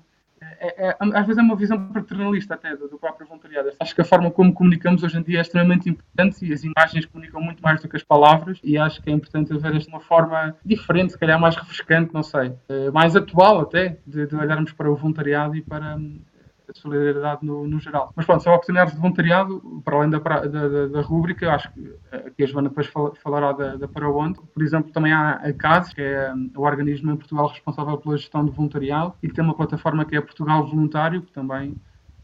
é, é, às vezes é uma visão paternalista até do, do, próprio voluntariado. Acho que a forma como comunicamos hoje em dia é extremamente importante e as imagens comunicam muito mais do que as palavras e acho que é importante haver esta uma forma diferente, se calhar mais refrescante, não sei, eh, mais atual até, de, de olharmos para o voluntariado e para, a solidariedade no, no, geral. Mas pronto, são oportunidades de voluntariado, para além da, da, da, da rúbrica, acho que aqui a Joana depois falará da, da Para Onde. Por exemplo, também há a CASES, que é hum, o organismo em Portugal responsável pela gestão de voluntariado, e que tem uma plataforma que é Portugal Voluntário, que também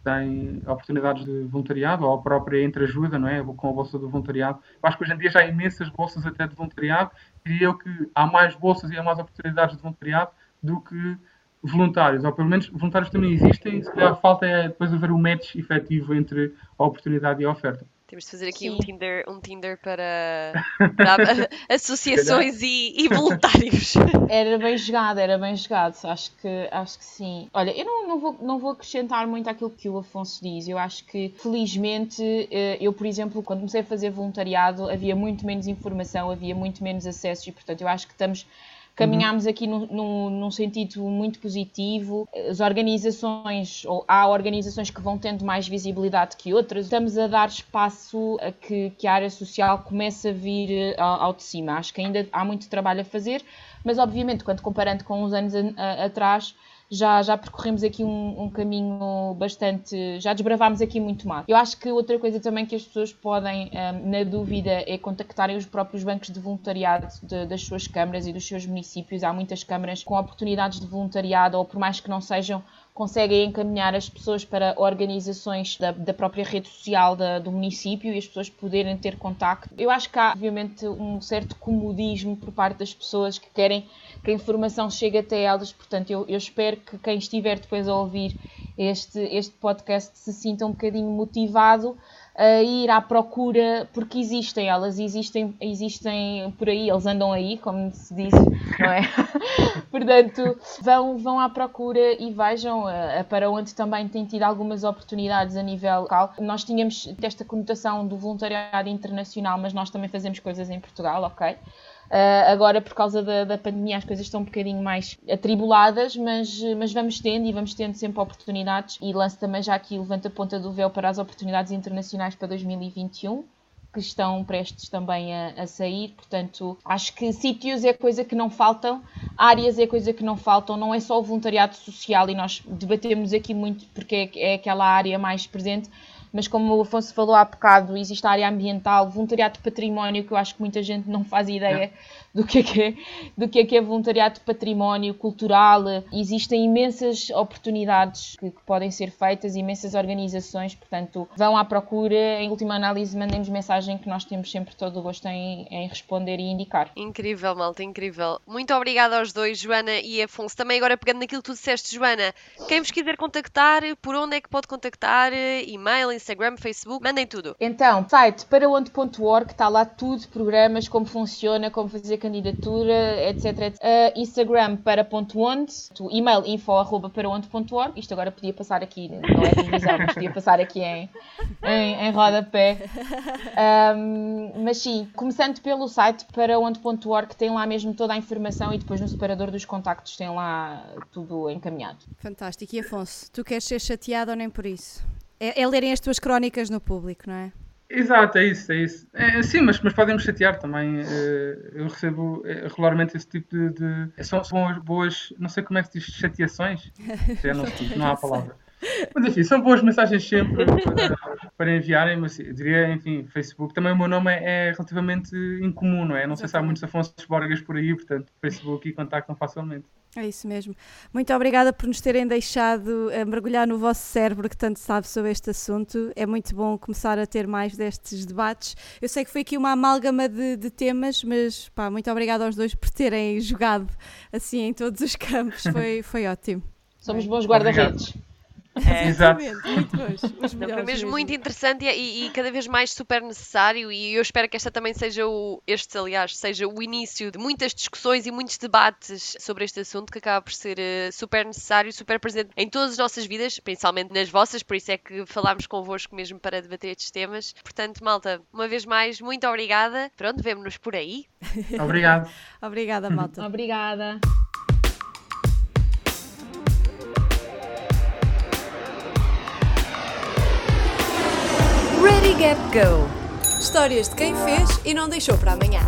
tem oportunidades de voluntariado, ou a própria entreajuda, não é? Com a Bolsa do Voluntariado. Eu acho que hoje em dia já há imensas bolsas até de voluntariado, diria eu que há mais bolsas e há mais oportunidades de voluntariado do que voluntários, ou pelo menos voluntários também existem, se calhar falta é depois haver um match efetivo entre a oportunidade e a oferta. Temos de fazer aqui um Tinder, um Tinder para, para [LAUGHS] associações e, e, voluntários. [LAUGHS] Era bem jogado, era bem jogado. Acho que, acho que sim. Olha, eu não, não, vou, não vou acrescentar muito àquilo que o Afonso diz. Eu acho que, felizmente, eh, eu, por exemplo, quando comecei a fazer voluntariado, havia muito menos informação, havia muito menos acessos e, portanto, eu acho que estamos caminhámos aqui num, num, num, sentido muito positivo. As organizações, ou há organizações que vão tendo mais visibilidade que outras, estamos a dar espaço a que, que a área social comece a vir eh, ao, ao de cima. Acho que ainda há muito trabalho a fazer, mas obviamente, quando comparando com uns anos a, a, atrás, já, já percorremos aqui um, um, caminho bastante. Já desbravámos aqui muito mais. Eu acho que outra coisa também que as pessoas podem, um, na dúvida, é contactarem os próprios bancos de voluntariado de, das suas câmaras e dos seus municípios. Há muitas câmaras com oportunidades de voluntariado, ou por mais que não sejam conseguem encaminhar as pessoas para organizações da, da própria rede social da, do município e as pessoas poderem ter contacto. Eu acho que há, obviamente, um certo comodismo por parte das pessoas que querem que a informação chegue até elas, portanto, eu, eu espero que quem estiver depois a ouvir este, este podcast se sinta um bocadinho motivado a ir à procura, porque existem, elas existem, existem por aí, eles andam aí, como se diz, não é? [LAUGHS] Portanto, vão, vão à procura e vejam a para onde também tem tido algumas oportunidades a nível local. Nós tínhamos esta conotação do voluntariado internacional, mas nós também fazemos coisas em Portugal, ok? Uh, agora, por causa da, da, pandemia, as coisas estão um bocadinho mais atribuladas, mas, mas vamos tendo e vamos tendo sempre oportunidades. E lanço também já aqui, levanta a ponta do véu para as oportunidades internacionais para 2021 que estão prestes também a, a, sair, portanto, acho que sítios é coisa que não faltam, áreas é coisa que não faltam, não é só o voluntariado social e nós debatemos aqui muito porque é, é aquela área mais presente, mas como o Afonso falou há bocado, existe a área ambiental, voluntariado de património, que eu acho que muita gente não faz ideia do que é que é, do que é, que é voluntariado de património cultural. Existem imensas oportunidades que, que, podem ser feitas, imensas organizações, portanto, vão à procura. Em última análise, mandemos mensagem que nós temos sempre todo o gosto em, em responder e indicar. Incrível, malta, incrível. Muito obrigada aos dois, Joana e Afonso. Também agora pegando naquilo que tu disseste, Joana, quem vos quiser contactar, por onde é que pode contactar? E-mail, Instagram, Facebook, mandem tudo. Então, site para onde.org, está lá tudo, programas, como funciona, como fazer candidatura, etc. etc. Uh, Instagram para ponto onde, e-mail info arroba para onde.org. Isto agora podia passar aqui, não é televisão, mas podia passar aqui em, em, em rodapé. Um, mas sim, começando pelo site para onde.org, tem lá mesmo toda a informação e depois no separador dos contactos tem lá tudo encaminhado. Fantástico. E Afonso, tu queres ser chateado ou nem por isso? É, é lerem as tuas crónicas no público, não é? Exato, é isso, é isso. É, sim, mas, mas podem me chatear também. Eh, eu recebo eh, regularmente esse tipo de. de são, são boas, não sei como é que se diz, chateações. [LAUGHS] Já não, não há palavra. Mas enfim, são boas mensagens sempre para, para enviarem, mas eu diria, enfim, Facebook. Também o meu nome é, é relativamente incomum, não é? Não sei se há muitos Afonso Borgas por aí, portanto, Facebook e contactam facilmente. É isso mesmo. Muito obrigada por nos terem deixado uh, mergulhar no vosso cérebro que tanto sabe sobre este assunto. É muito bom começar a ter mais destes debates. Eu sei que foi aqui uma amálgama de, de temas, mas pá, muito obrigada aos dois por terem jogado assim em todos os campos. [LAUGHS] Foi, foi ótimo. Somos bons guarda-redes. É. Exato. Exatamente, [LAUGHS] muito bons. Os Não, foi melhores mesmo muito interessante e, e cada vez mais super necessário e eu espero que esta também seja o, este aliás, seja o início de muitas discussões e muitos debates sobre este assunto que acaba por ser eh, super necessário, super presente em todas as nossas vidas, principalmente nas vossas, por isso é que falámos convosco mesmo para debater estes temas. Portanto, malta, uma vez mais, muito obrigada. Pronto, vemo-nos por aí. Obrigado. [LAUGHS] Obrigada, malta. Obrigada. Ready, Gap, Go! Histórias de quem fez e não deixou para amanhã.